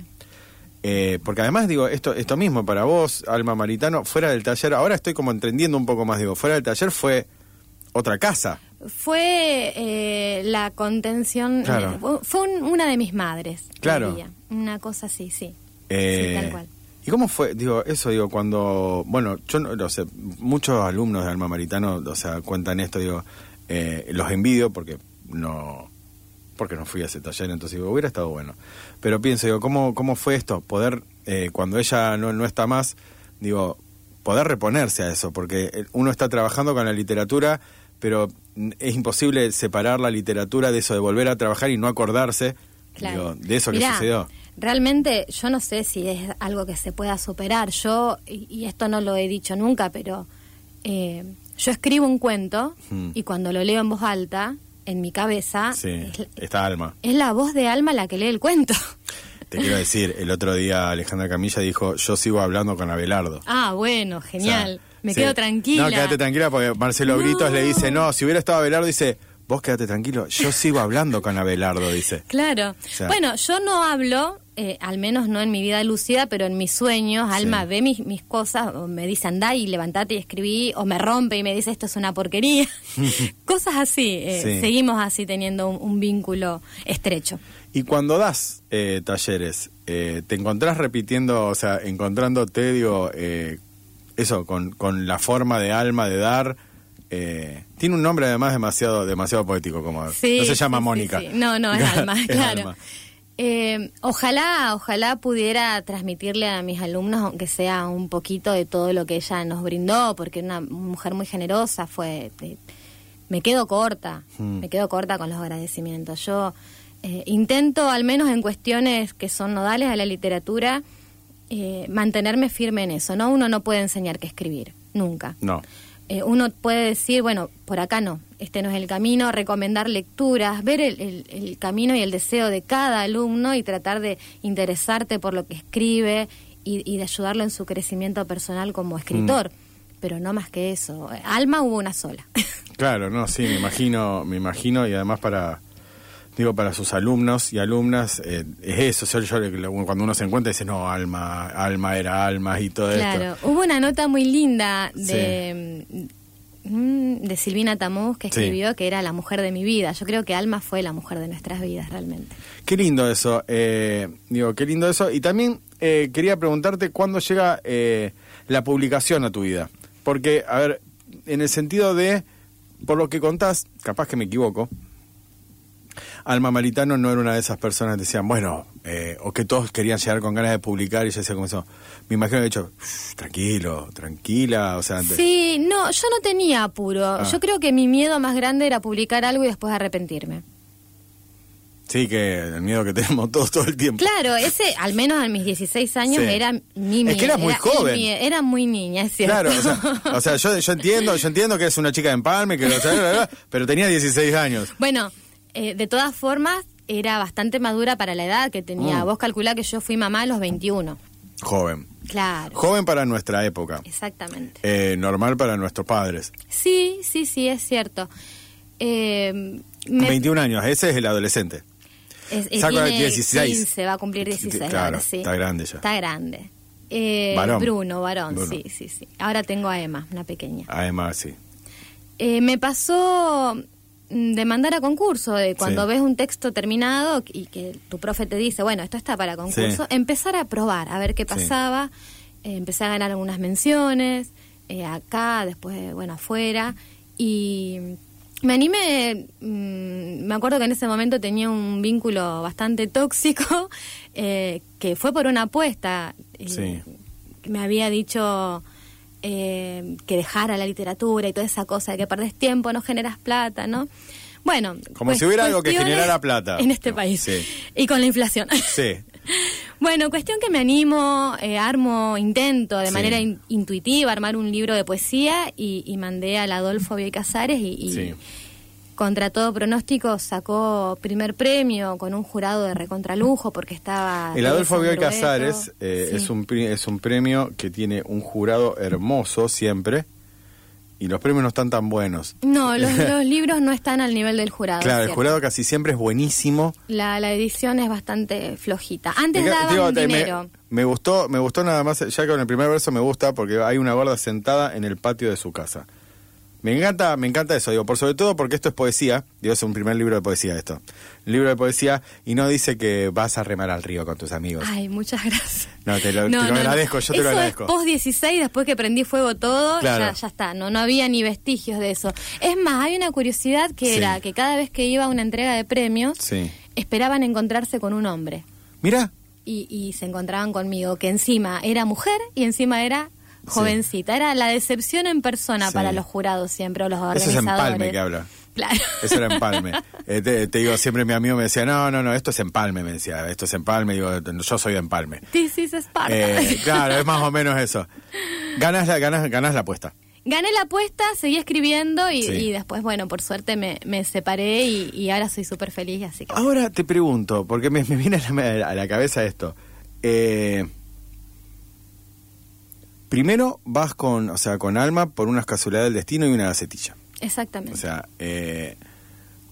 eh, porque además digo, esto, esto mismo para vos, Alma Maritano, fuera del taller, ahora estoy como entendiendo un poco más, digo, fuera del taller fue otra casa. Fue eh, la contención, Claro. eh, fue- fue un- una de mis madres. Claro. Una cosa así, sí. Eh, sí, tal cual. ¿Y cómo fue? Digo, eso digo, cuando, bueno, yo no lo sé, muchos alumnos de Alma Maritano, o sea, cuentan esto, digo, eh, los envidio porque no, porque no fui a ese taller, entonces digo, hubiera estado bueno. Pero pienso, digo, ¿cómo, cómo fue esto? Poder, eh, cuando ella no, no está más, digo, poder reponerse a eso, porque eh, uno está trabajando con la literatura, pero es imposible separar la literatura de eso, de volver a trabajar y no acordarse Claro. digo, de eso que sucedió. Realmente yo no sé si es algo que se pueda superar. Yo, y, y esto no lo he dicho nunca, pero eh, yo escribo un cuento Mm. y cuando lo leo en voz alta, en mi cabeza, Sí, es, esta Alma. es la voz de Alma la que lee el cuento. Te quiero decir, el otro día Alejandra Camilla dijo, yo sigo hablando con Abelardo. Ah, bueno, genial. Me Sí. quedo tranquila. No, quédate tranquila porque Marcelo No. Britos le dice, no, si hubiera estado Abelardo, dice, vos quédate tranquilo, yo sigo hablando con Abelardo, dice. Claro. sea- bueno, yo no hablo, eh, al menos no en mi vida lúcida, pero en mis sueños, Alma ve mis, mis cosas, o me dice andá y levantate y escribí, o me rompe y me dice esto es una porquería. cosas así. eh, Sí. Seguimos así teniendo un, un vínculo estrecho. Y cuando das eh, talleres, eh, ¿te encontrás repitiendo, o sea, encontrándote, digo, eh, eso, con, con la forma de alma de dar? eh, tiene un nombre además demasiado demasiado poético, como Sí, no se llama sí, Mónica. sí. No, no, es Alma, Es claro. Alma. Eh, ojalá, ojalá pudiera transmitirle a mis alumnos, aunque sea un poquito de todo lo que ella nos brindó, porque una mujer muy generosa, fue, eh, me quedo corta, Mm. me quedo corta con los agradecimientos. Yo eh, intento, al menos en cuestiones que son nodales a la literatura, eh, mantenerme firme en eso. No, uno no puede enseñar que escribir, nunca. No. Eh, uno puede decir, bueno, por acá no, este no es el camino, recomendar lecturas, ver el, el- el camino y el deseo de cada alumno y tratar de interesarte por lo que escribe y, y de ayudarlo en su crecimiento personal como escritor. Pero no más que eso. Alma hubo una sola. Claro, no, sí, me imagino, me imagino, y además para, digo, para sus alumnos y alumnas, eh, es eso, yo, yo cuando uno se encuentra dice, no, alma, alma era alma y todo Claro, esto. hubo una nota muy linda de, mm, de Silvina Tamuz que Sí. escribió que era la mujer de mi vida. Yo creo que Alma fue la mujer de nuestras vidas realmente. Qué lindo eso, eh, digo, qué lindo eso. Y también eh, quería preguntarte cuándo llega eh, la publicación a tu vida. Porque, a ver, en el sentido de, por lo que contás, capaz que me equivoco, Alma Maritano no era una de esas personas que decían, bueno, eh, o que todos querían llegar con ganas de publicar y decía como eso. Me imagino que he dicho, "Uf, tranquilo, tranquila, o sea, antes- Sí, no, yo no tenía apuro. Ah. Yo creo que mi miedo más grande era publicar algo y después arrepentirme. sí que el miedo que tenemos todos todo el tiempo. Claro, ese, al menos a mis 16 años, Sí. era mi Es que eras muy era- joven. mi- Era muy niña, es cierto. Claro, o sea, o sea, yo, yo entiendo, yo entiendo que es una chica de empalme, que lo pero tenía 16 años. Bueno, eh, de todas formas, era bastante madura para la edad que tenía. Mm. Vos calculá que yo fui mamá a los 21. Joven. Claro, Joven para nuestra época. exactamente. Eh, normal para nuestros padres. Sí, sí, sí, es cierto. Eh, me- 21 años, ese es el adolescente. es- Saco tiene 16. 15, va a cumplir 16 Claro, sí. está grande ya. Está grande. Eh, Varón. Bruno, varón, Bruno. sí, sí, sí. Ahora tengo a Emma, una pequeña. Además, sí. Eh, me pasó de mandar a concurso, de cuando Sí. ves un texto terminado y que tu profe te dice, bueno, esto está para concurso, Sí. empezar a probar, a ver qué Sí. pasaba. Eh, empecé a ganar algunas menciones, eh, acá, después, bueno, afuera. Y me animé, mm, me acuerdo que en ese momento tenía un vínculo bastante tóxico, eh, que fue por una apuesta. Sí. me había dicho eh, que dejara la literatura y toda esa cosa de que perdés tiempo, no generas plata, ¿no? Bueno, Como pues, si hubiera algo que generara plata. en este país Sí, y con la inflación. sí. bueno, cuestión que me animo, eh, armo, intento de Sí. manera in- intuitiva armar un libro de poesía y, y mandé al Adolfo Bioy Casares y, y Sí. Contra todo pronóstico sacó primer premio con un jurado de recontralujo porque estaba... El Adolfo Bioy. Casares eh, Sí. es, un, es un premio que tiene un jurado hermoso siempre y los premios no están tan buenos. No, los, los libros no están al nivel del jurado. claro, el jurado casi siempre es buenísimo. La, la edición es bastante flojita. Antes Me daban digo, me- dinero. Me, gustó, me gustó nada más, ya con el primer verso me gusta porque hay una gorda sentada en el patio de su casa. Me encanta, me encanta eso, digo, por sobre todo porque esto es poesía, digo, es un primer libro de poesía esto. Un libro de poesía y no dice que vas a remar al río con tus amigos. Ay, muchas gracias. No, te lo, No, te lo no, no. agradezco, yo te Eso lo es agradezco. post 16, después que prendí fuego todo, Claro. ya, ya está, no, no había ni vestigios de eso. Es más, hay una curiosidad que Sí. era que cada vez que iba a una entrega de premios, Sí. esperaban encontrarse con un hombre. Mira, Y, y se encontraban conmigo, que encima era mujer y encima era jovencita. Era la decepción en persona Sí. para los jurados siempre, o los eso es organizadores. empalme que habla. Claro. Eso era empalme. Eh, te, te digo, siempre mi amigo me decía, no, no, no, esto es empalme, me decía, esto es empalme, digo, yo soy de empalme. This is Sparta. Eh, claro, es más o menos eso. Ganas la, ganas, ganas la apuesta. Gané la apuesta, seguí escribiendo y, Sí. y después, bueno, por suerte me, me separé y, y ahora soy súper feliz, así que... Ahora te pregunto, porque me, me viene a la, a la cabeza esto. Eh, primero vas con, o sea, con alma por unas casualidades del destino y una gacetilla. Exactamente. O sea, eh,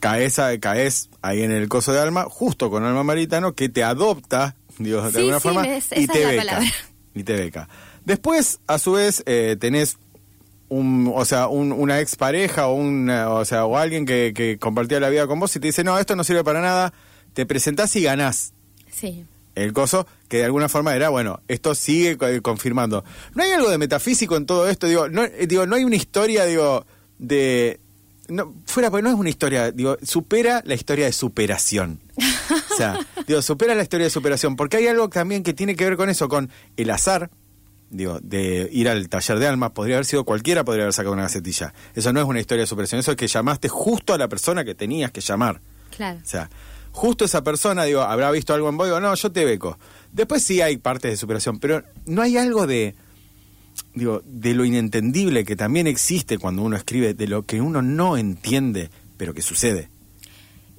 caes, a- caes ahí en el coso de alma, justo con alma maritano, que te adopta, digo, de Sí, alguna sí, forma, es- y te beca. palabra. Y te beca. Después, a su vez, eh, tenés un, o sea, un- una expareja o, una, o, sea, o alguien que, que compartía la vida con vos y te dice, no, esto no sirve para nada, te presentás y ganás Sí. El coso, que de alguna forma era, bueno, esto sigue co- confirmando. ¿No hay algo de metafísico en todo esto? Digo, no, eh, digo, no hay una historia, digo, de... No, fuera, porque no es una historia, digo, supera la historia de superación. O sea, digo, supera la historia de superación, porque hay algo también que tiene que ver con eso, con el azar, digo, de ir al taller de almas, podría haber sido cualquiera, podría haber sacado una gacetilla. Eso no es una historia de superación, eso es que llamaste justo a la persona que tenías que llamar. Claro. O sea, justo esa persona, digo, habrá visto algo en vos, digo, no, yo te beco. Después sí hay partes de superación, pero no hay algo de, digo, de lo inentendible que también existe cuando uno escribe, de lo que uno no entiende, pero que sucede.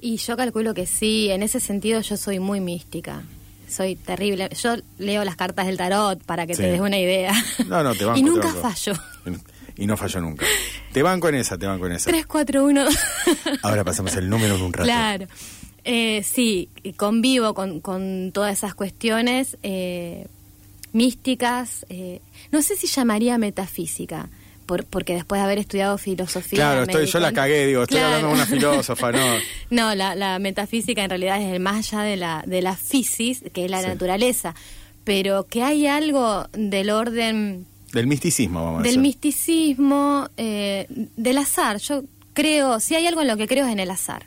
Y yo calculo que sí, en ese sentido yo soy muy mística. Soy terrible. Yo leo las cartas del tarot para que Sí. te des una idea. No, no, te banco. y te nunca banco. fallo. Y no falló nunca. Te banco en esa, te banco en esa. 3, 4, 1. Ahora pasamos el número en un rato. Claro. Eh, sí, convivo con, con todas esas cuestiones eh, místicas. eh, no sé si llamaría metafísica, por, porque después de haber estudiado filosofía. Claro, estoy, yo la cagué, digo, estoy Claro. hablando con una filósofa, no. No, la, la metafísica en realidad es el más allá de la, de la fisis, que es la Sí. naturaleza, pero que hay algo del orden Del misticismo, vamos a del decir. misticismo, eh, del azar. Yo creo, si hay algo en lo que creo es en el azar.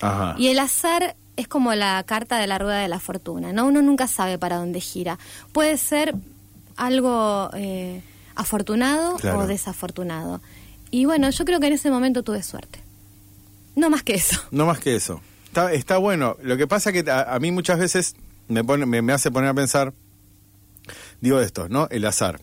Ajá. Y el azar es como la carta de la rueda de la fortuna, ¿no? Uno nunca sabe para dónde gira. Puede ser algo eh, afortunado Claro. o desafortunado. Y bueno, yo creo que en ese momento tuve suerte. No más que eso. No más que eso. Está, está bueno. Lo que pasa que a, a mí muchas veces me, pone, me, me hace poner a pensar, digo esto, ¿no? El azar.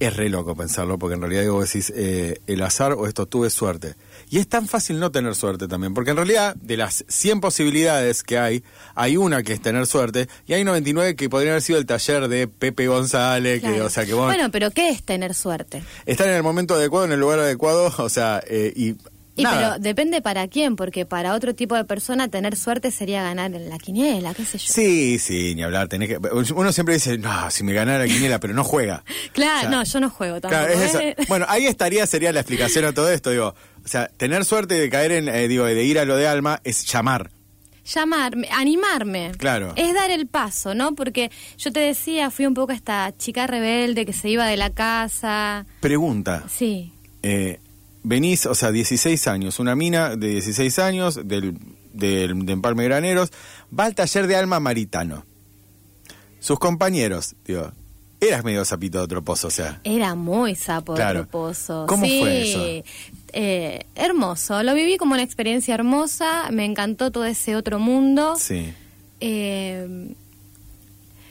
Es re loco pensarlo, porque en realidad digo, decís, eh, el azar o esto, tuve suerte. Y es tan fácil no tener suerte también, porque en realidad de las 100 posibilidades que hay, hay una que es tener suerte, y hay 99 que podrían haber sido el taller de Pepe González, que, o sea, que vos Bueno, pero ¿qué es tener suerte? estar en el momento adecuado, en el lugar adecuado, o sea, eh, y... Y nada. pero depende para quién, porque para otro tipo de persona tener suerte sería ganar en la quiniela, qué sé yo. Sí, sí, ni hablar. Tenés que, uno siempre dice, no, si me ganara la quiniela, pero no juega. Claro, O sea, no, yo no juego tampoco. Claro, es. ¿eh? Bueno, ahí estaría, sería la explicación a todo esto, digo. O sea, tener suerte de caer en, eh, digo, de ir a lo de alma es llamar. Llamarme, animarme. Claro. Es dar el paso, ¿no? Porque yo te decía, fui un poco esta chica rebelde que se iba de la casa. Pregunta. Sí. eh, venís, o sea, 16 años, una mina de 16 años del, del, de Empalme Graneros, va al taller de alma maritano. Sus compañeros, digo, eras medio sapito de otro pozo, o sea. Era muy sapo Claro. de pozo. ¿Cómo sí. fue eso? Eh, hermoso. Lo viví como una experiencia hermosa. Me encantó todo ese otro mundo. Sí. Eh,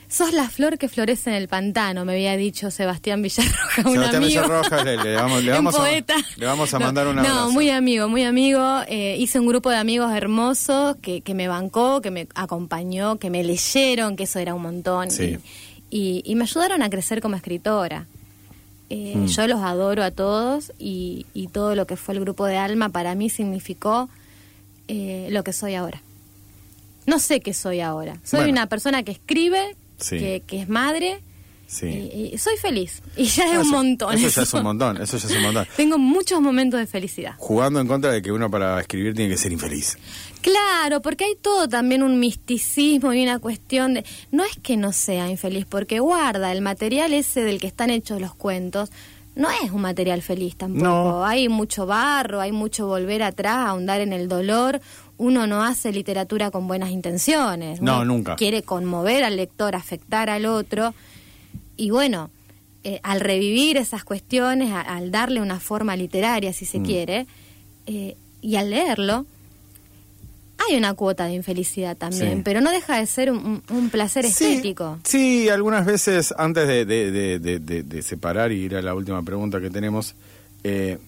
sos la flor que florece en el pantano, me había dicho Sebastián Villarroja, un Sebastián amigo. Villarroja, le, le vamos, le vamos a, poeta. le vamos a No, mandar un No, abrazo. muy amigo, muy amigo. Eh, hice un grupo de amigos hermosos que, que me bancó, que me acompañó, que me leyeron, que eso era un montón. Sí. Y, y me ayudaron a crecer como escritora. Eh, Mm. Yo los adoro a todos y, y todo lo que fue el grupo de Alma para mí significó eh, lo que soy ahora. No sé qué soy ahora. Soy Bueno. una persona que escribe, Sí. que, que es madre Sí. y, y soy feliz. Y ya es Eso- un montón. Eso ya es un montón, eso ya es un montón. Tengo muchos momentos de felicidad. Jugando en contra de que uno para escribir tiene que ser infeliz. Claro, porque hay todo también un misticismo y una cuestión de... No es que no sea infeliz, porque guarda, el material ese del que están hechos los cuentos, no es un material feliz tampoco. No. Hay mucho barro, hay mucho volver atrás, ahondar en el dolor. Uno no hace literatura con buenas intenciones. No, Uno nunca. Quiere conmover al lector, afectar al otro. Y bueno, eh, al revivir esas cuestiones, a- al darle una forma literaria, si se Mm. quiere, eh, y al leerlo, hay una cuota de infelicidad también, Sí. pero no deja de ser un, placer Sí. estético. Sí, algunas veces, antes de, de- de- de- de- de separar y ir a la última pregunta que tenemos, eh,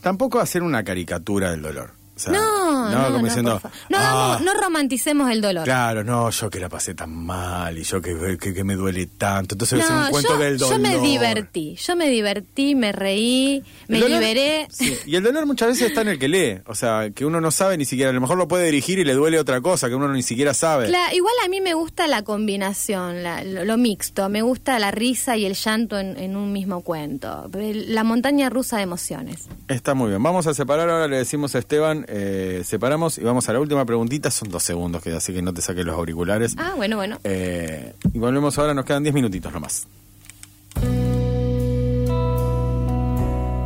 tampoco hacer una caricatura del dolor. O sea, no, no, como no, diciendo, por fa- no, "Ah, no romanticemos el dolor. Claro, no, yo que la pasé tan mal y yo que, que, que me duele tanto. Entonces No, un cuento yo, del dolor. yo me divertí, yo me divertí, me reí, me dolor- liberé. Sí, y el dolor muchas veces está en el que lee. O sea, que uno no sabe ni siquiera, a lo mejor lo puede dirigir y le duele otra cosa que uno ni siquiera sabe. Cla- igual a mí me gusta la combinación, la- lo, lo mixto. Me gusta la risa y el llanto en, en un mismo cuento. La montaña rusa de emociones. Está muy bien. Vamos a separar ahora, le decimos a Esteban, eh, separamos y vamos a la última preguntita. Son dos segundos, que así que no te saques los auriculares. Ah, bueno, bueno. Eh, y volvemos ahora, nos quedan diez minutitos nomás.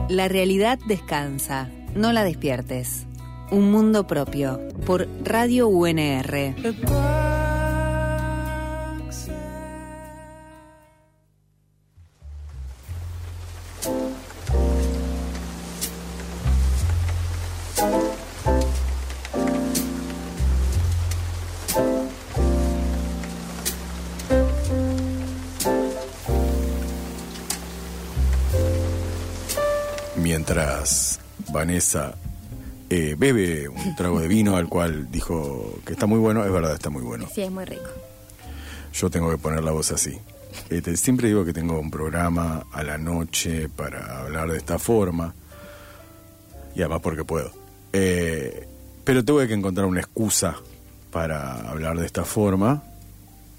La realidad descansa, no la despiertes. Un mundo propio, por Radio UNR. Mientras Vanessa eh, bebe un trago de vino al cual dijo que está muy bueno, es verdad, está muy bueno. Sí, es muy rico. Yo tengo que poner la voz así. Este, siempre digo que tengo un programa a la noche para hablar de esta forma. Y además porque puedo. Eh, pero tuve que encontrar una excusa para hablar de esta forma.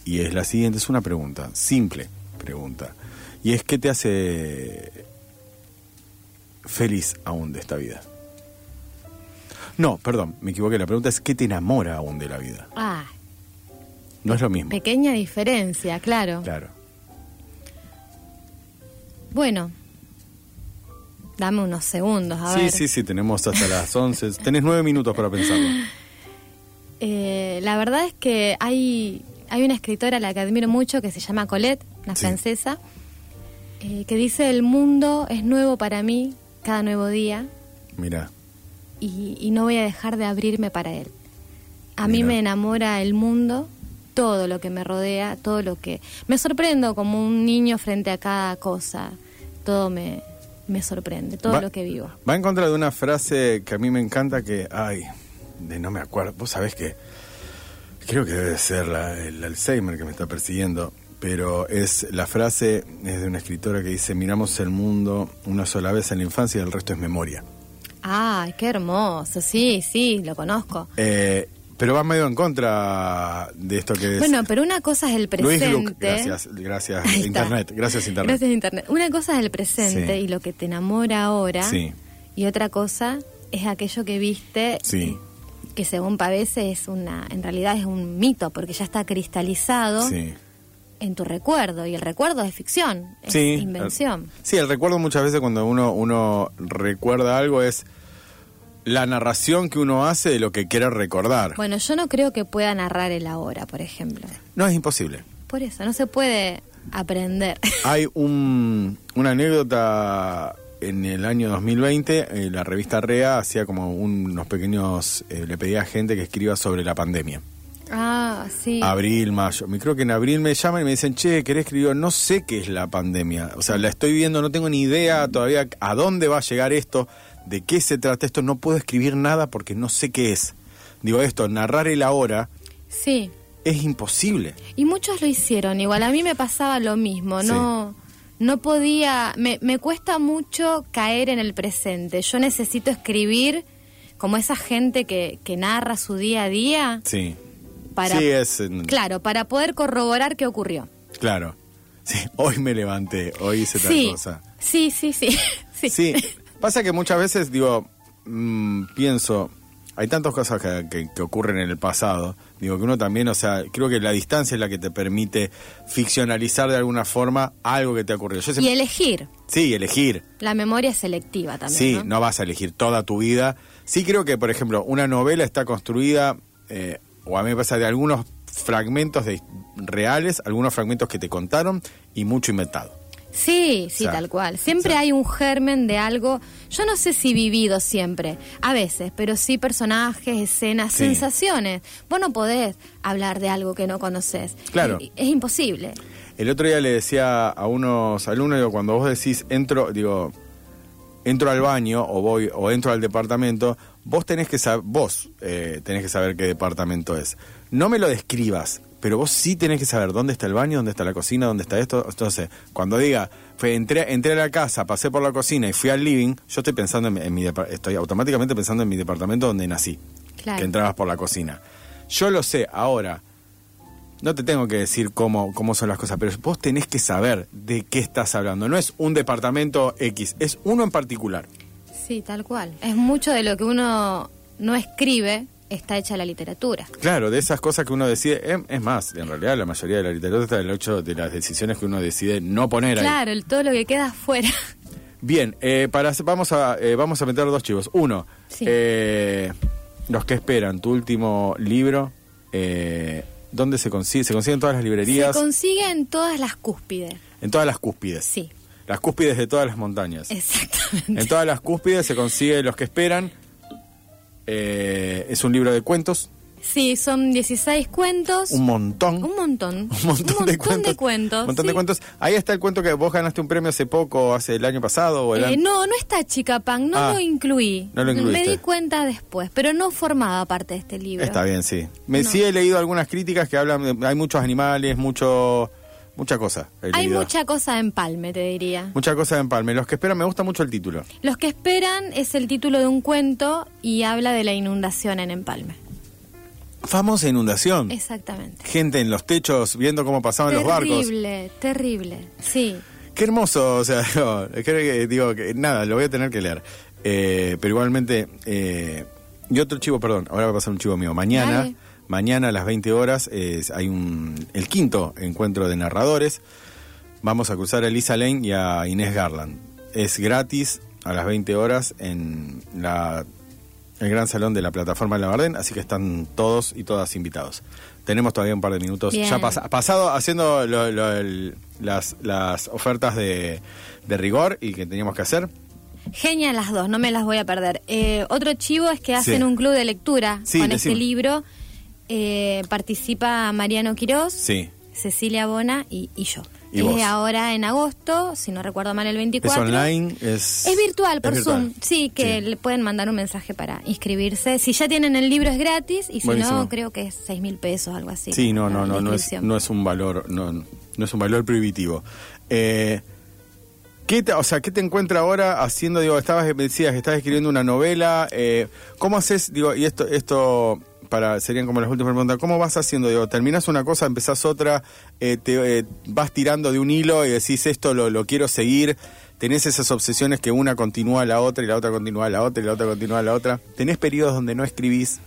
Y es la siguiente, es una pregunta, simple pregunta. Y es, ¿qué te hace feliz aún de esta vida? No, perdón, me equivoqué. La pregunta es, ¿qué te enamora aún de la vida? Ah, No es lo mismo. pequeña diferencia, claro. Claro. Bueno, Dame unos segundos, a sí, ver. sí, sí, tenemos hasta las 11. Tenés nueve minutos para pensarlo. Eh, la verdad es que hay, hay una escritora a la que admiro mucho que se llama Colette, una Sí. francesa, eh, que dice, el mundo es nuevo para mí cada nuevo día. Mira, y, y no voy a dejar de abrirme para él. A mí me enamora el mundo, todo lo que me rodea, todo lo que... Me sorprendo como un niño frente a cada cosa, todo me, me sorprende, todo Va- lo que vivo. va en contra de una frase que a mí me encanta que, ay, de no me acuerdo, vos sabés que creo que debe ser la- el Alzheimer que me está persiguiendo, pero es la frase es de una escritora que dice, miramos el mundo una sola vez en la infancia y el resto es memoria. Ay, qué hermoso, sí, sí, lo conozco. Eh, pero va medio en contra de esto que es... Bueno, pero una cosa es el Luis presente. Gracias, gracias. Internet, gracias Internet. Gracias Internet. Una cosa es el presente Sí. y lo que te enamora ahora. Sí, Y otra cosa es aquello que viste sí, que según Pavese es una, en realidad es un mito porque ya está cristalizado sí. En tu recuerdo y el recuerdo es ficción, es Sí, invención. Sí, el recuerdo muchas veces cuando uno, uno recuerda algo es la narración que uno hace de lo que quiere recordar. Bueno, yo no creo que pueda narrar el ahora, por ejemplo. No es imposible. Por eso, no se puede aprender. Hay un, una anécdota en el año 2020, eh, la revista REA hacía como unos pequeños, eh, le pedía a gente que escriba sobre la pandemia. Ah, sí. Abril, mayo. Me creo que en abril me llaman y me dicen, che, ¿querés escribir? No sé qué es la pandemia. O sea, la estoy viendo, no tengo ni idea todavía a dónde va a llegar esto, de qué se trata esto. No puedo escribir nada porque no sé qué es. Digo esto, narrar el ahora Sí. es imposible. Y muchos lo hicieron, igual a mí me pasaba lo mismo, no no podía, me, me cuesta mucho caer en el presente, yo necesito escribir como esa gente que, que narra su día a día, Sí. Para- sí, es... claro, para poder corroborar qué ocurrió. Claro. Sí, hoy me levanté, hoy hice tal Sí, cosa. sí, sí, sí, sí. Sí, pasa que muchas veces, digo, mm, pienso, hay tantas cosas que, que- que ocurren en el pasado, digo que uno también, o sea, creo que la distancia es la que te permite ficcionalizar de alguna forma algo que te ha ocurrido. Yo Y elegir, sí, elegir. la memoria es selectiva también. Sí, ¿no? ¿no? vas a elegir toda tu vida. Sí creo que, por ejemplo, una novela está construida, eh, o a mí me pasa de algunos fragmentos de reales, algunos fragmentos que te contaron y mucho inventado. Sí, sí, O sea, tal cual. Siempre o sea- hay un germen de algo, yo no sé si vivido siempre, a veces, pero sí personajes, escenas, Sí. sensaciones. Vos no podés hablar de algo que no conoces. Claro. Y- Es imposible. El otro día le decía a unos alumnos, digo, cuando vos decís entro, digo, entro al baño o voy o entro al departamento, vos tenés que saber, vos eh, tenés que saber qué departamento es. No me lo describas, pero vos sí tenés que saber dónde está el baño, dónde está la cocina, dónde está esto. Entonces, cuando diga, fue, entré, entré a la casa, pasé por la cocina y fui al living, yo estoy pensando en, mi- en mi estoy automáticamente pensando en mi departamento donde nací, Claro. que entrabas por la cocina. Yo lo sé, ahora, no te tengo que decir cómo, cómo son las cosas, pero vos tenés que saber de qué estás hablando. No es un departamento X, es uno en particular. Sí, tal cual. Es mucho de lo que uno no escribe, está hecha la literatura. Claro, de esas cosas que uno decide, es, es más, en realidad la mayoría de la literatura está del hecho de las decisiones que uno decide no poner ahí. Claro, todo lo que queda afuera. Bien, eh, para, vamos, a, eh, vamos a meter dos chivos. Uno, Sí. eh, los que esperan, tu último libro, eh, ¿dónde se consigue? ¿Se consigue en todas las librerías? Se consigue en todas las cúspides. en todas las cúspides. Sí. Las cúspides de todas las montañas. Exactamente. En todas las cúspides se consigue Los que esperan. Eh, es un libro de cuentos, Sí, son 16 cuentos. un montón. Un montón. Un montón, de cuentos. cuentos. Un montón sí. de cuentos. Ahí está el cuento que vos ganaste un premio hace poco, hace el año pasado o el Eh, no, no está Chica Punk, no Ah, lo incluí. no lo incluiste. Me di cuenta después, pero no formaba parte de este libro. Está bien, sí. Me No. sí he leído algunas críticas que hablan, de- hay muchos animales, mucho, mucha cosa. he Hay leído. mucha cosa de empalme, te diría. Mucha cosa de empalme. Los que esperan, me gusta mucho el título. Los que esperan es el título de un cuento y habla de la inundación en Empalme. Famosa inundación. Exactamente. Gente en los techos viendo cómo pasaban los barcos. Terrible, terrible. Sí. Qué hermoso, o sea, digo, es que, digo que nada, lo voy a tener que leer. Eh, pero igualmente, eh, y otro chivo, perdón, ahora va a pasar un chivo mío. Mañana, Dale. Mañana a las 20 horas, eh, hay un el quinto encuentro de narradores. Vamos a cruzar a Elisa Lane y a Inés Garland. Es gratis, a las 20 horas en la, el gran salón de la plataforma de la Bardén, así que están todos y todas invitados. Tenemos todavía un par de minutos Bien. ya pas- pasado haciendo lo- lo- el- las, las ofertas de, de rigor y que teníamos que hacer. Genial las dos, no me las voy a perder. Eh, otro chivo es que hacen Sí. un club de lectura Sí, con este libro. Eh, participa Mariano Quirós, Sí. Cecilia Bona y, y yo. Y es vos. ahora en agosto, si no recuerdo mal, el 24. Es online, es... Es virtual, por es virtual. Zoom. Sí, que le pueden mandar un mensaje para inscribirse. Si ya tienen el libro es gratis y si Buenísimo. no, creo que es seis mil pesos, algo así. Sí, no, no, no, no es, no es un valor, no, no es un valor prohibitivo. Eh, ¿qué te, o sea, ¿qué te encuentra ahora haciendo? Digo, estabas, me decías que estabas escribiendo una novela. eh, ¿Cómo haces? Digo, y esto, esto para serían como las últimas preguntas. ¿Cómo vas haciendo? Digo, terminas una cosa, empezás otra, eh, te eh, vas tirando de un hilo y decís esto lo, lo quiero seguir. Tenés esas obsesiones que una continúa a la otra y la otra continúa a la otra y la otra continúa a la otra. Tenés periodos donde no escribís.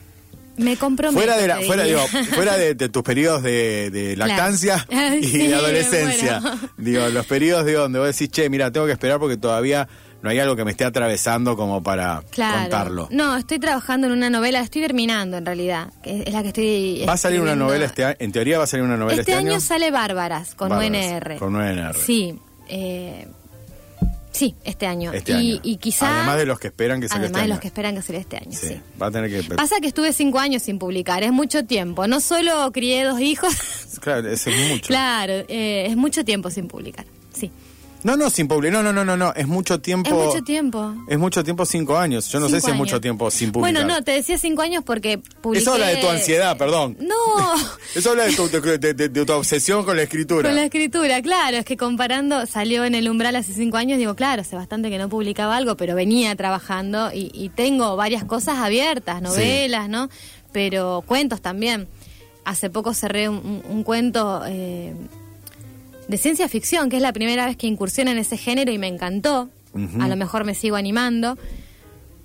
Me comprometo. Fuera de, la, fuera, digo, fuera de, de tus periodos de, de Claro. lactancia y Sí, de adolescencia. bueno. Digo, los periodos digo, donde vos decís, che, mira, tengo que esperar porque todavía no hay algo que me esté atravesando como para Claro. contarlo. No, estoy trabajando en una novela, estoy terminando en realidad, que es la que estoy Va a salir una novela este año, en teoría va a salir una novela Este, este, año, sale Bárbaras con Bárbaras, UNR. Con UNR. Sí, eh, sí, este año. Este y, año. y quizá Además de los que esperan que salga además este de año. los que esperan que salga este año. sí. sí. Va a tener que... Pasa que estuve cinco años sin publicar, es mucho tiempo. No solo crié dos hijos, Claro, eso es mucho. claro, eh, es mucho tiempo sin publicar. No, no, sin publicar. No, no, no, no, no. Es mucho tiempo. es mucho tiempo. Es mucho tiempo, cinco años. Yo no sé si es mucho tiempo sin publicar. Bueno, no, te decía cinco años porque publiqué... Eso habla de tu ansiedad, perdón. No, Eso habla de tu, de- de- de- de tu obsesión con la escritura. Con la escritura, claro, es que comparando, salió en el umbral hace cinco años, digo, claro, hace bastante que no publicaba algo, pero venía trabajando y, y tengo varias cosas abiertas, novelas, ¿no? Pero cuentos también. Hace poco cerré un, un- un cuento eh, de ciencia ficción, que es la primera vez que incursiono en ese género y me encantó. A lo mejor me sigo animando.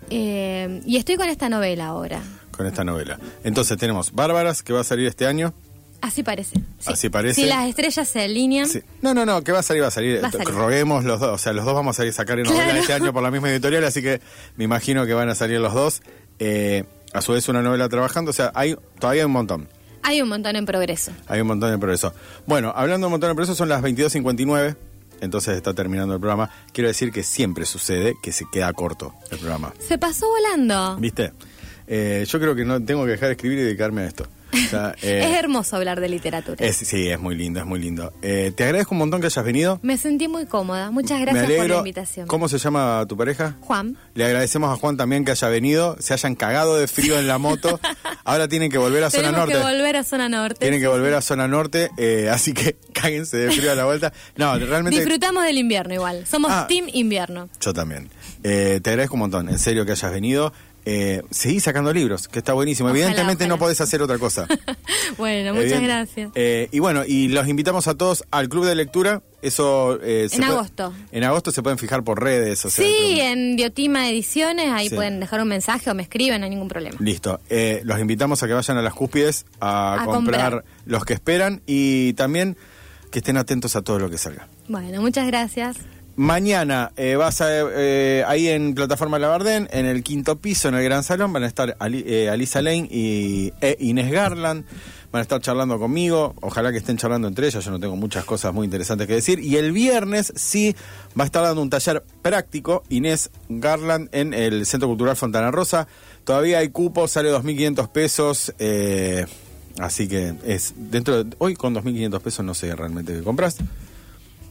Eh, y estoy con esta novela ahora. Con esta novela. Entonces tenemos Bárbaras, que va a salir este año. Así parece. Sí. Así parece. Si las estrellas se alinean. Sí. No, no, no, que va a salir, va a salir. Va a salir. Roguemos los dos, o sea, los dos vamos a salir sacar en novela Claro. este año por la misma editorial, así que me imagino que van a salir los dos. Eh, a su vez una novela trabajando, o sea, hay todavía hay un montón. Hay un montón en progreso. Hay un montón de progreso. Bueno, hablando de un montón de progreso, son las 22.59, entonces está terminando el programa. Quiero decir que siempre sucede que se queda corto el programa. Se pasó volando. ¿Viste? Eh, yo creo que no tengo que dejar de escribir y dedicarme a esto. O sea, eh, es hermoso hablar de literatura. es- sí, es muy lindo, es muy lindo. Eh, te agradezco un montón que hayas venido. Me sentí muy cómoda. Muchas gracias por la invitación. ¿Cómo se llama tu pareja? Juan. Le agradecemos a Juan también que haya venido, se hayan cagado de frío en la moto. Ahora tienen que volver a zona norte. que volver a zona norte. Tienen que volver a zona norte, eh, así que cáguense de frío a la vuelta. No, realmente Disfrutamos del invierno igual. Somos Ah. Team Invierno. yo también. Te agradezco un montón, en serio que hayas venido. Eh, seguí sacando libros, que está buenísimo. Ojalá, Evidentemente no podés hacer otra cosa. Bueno, muchas Evidente- gracias. Eh, y bueno, y los invitamos a todos al club de lectura. Eso eh, En agosto. En agosto se pueden fijar por redes. O sea, sí, en Biotima Ediciones, ahí Sí. pueden dejar un mensaje o me escriben, no hay ningún problema. Listo. Eh, los invitamos a que vayan a las cúspides a, A comprar, comprar. los que esperan y también que estén atentos a todo lo que salga. Bueno, muchas gracias. Mañana eh, vas a, eh, ahí en Plataforma Labardén, en el quinto piso, en el Gran Salón, van a estar eh, Alisa Lane y e Inés Garland. Van a estar charlando conmigo. Ojalá que estén charlando entre ellas. Yo no tengo muchas cosas muy interesantes que decir. Y el viernes sí va a estar dando un taller práctico Inés Garland en el Centro Cultural Fontana Rosa. Todavía hay cupo, sale 2.500 pesos. eh, así que es dentro de, hoy con 2.500 pesos no sé realmente qué compras.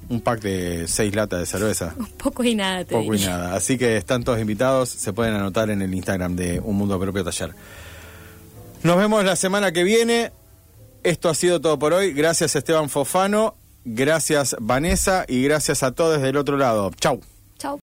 Un pack de seis latas de cerveza. Poco y nada te Poco y nada. Así que están todos invitados. Se pueden anotar en el Instagram de Un Mundo Propio Taller. Nos vemos la semana que viene. Esto ha sido todo por hoy. Gracias Esteban Fofano. Gracias Vanessa. Y gracias a todos del otro lado. Chau.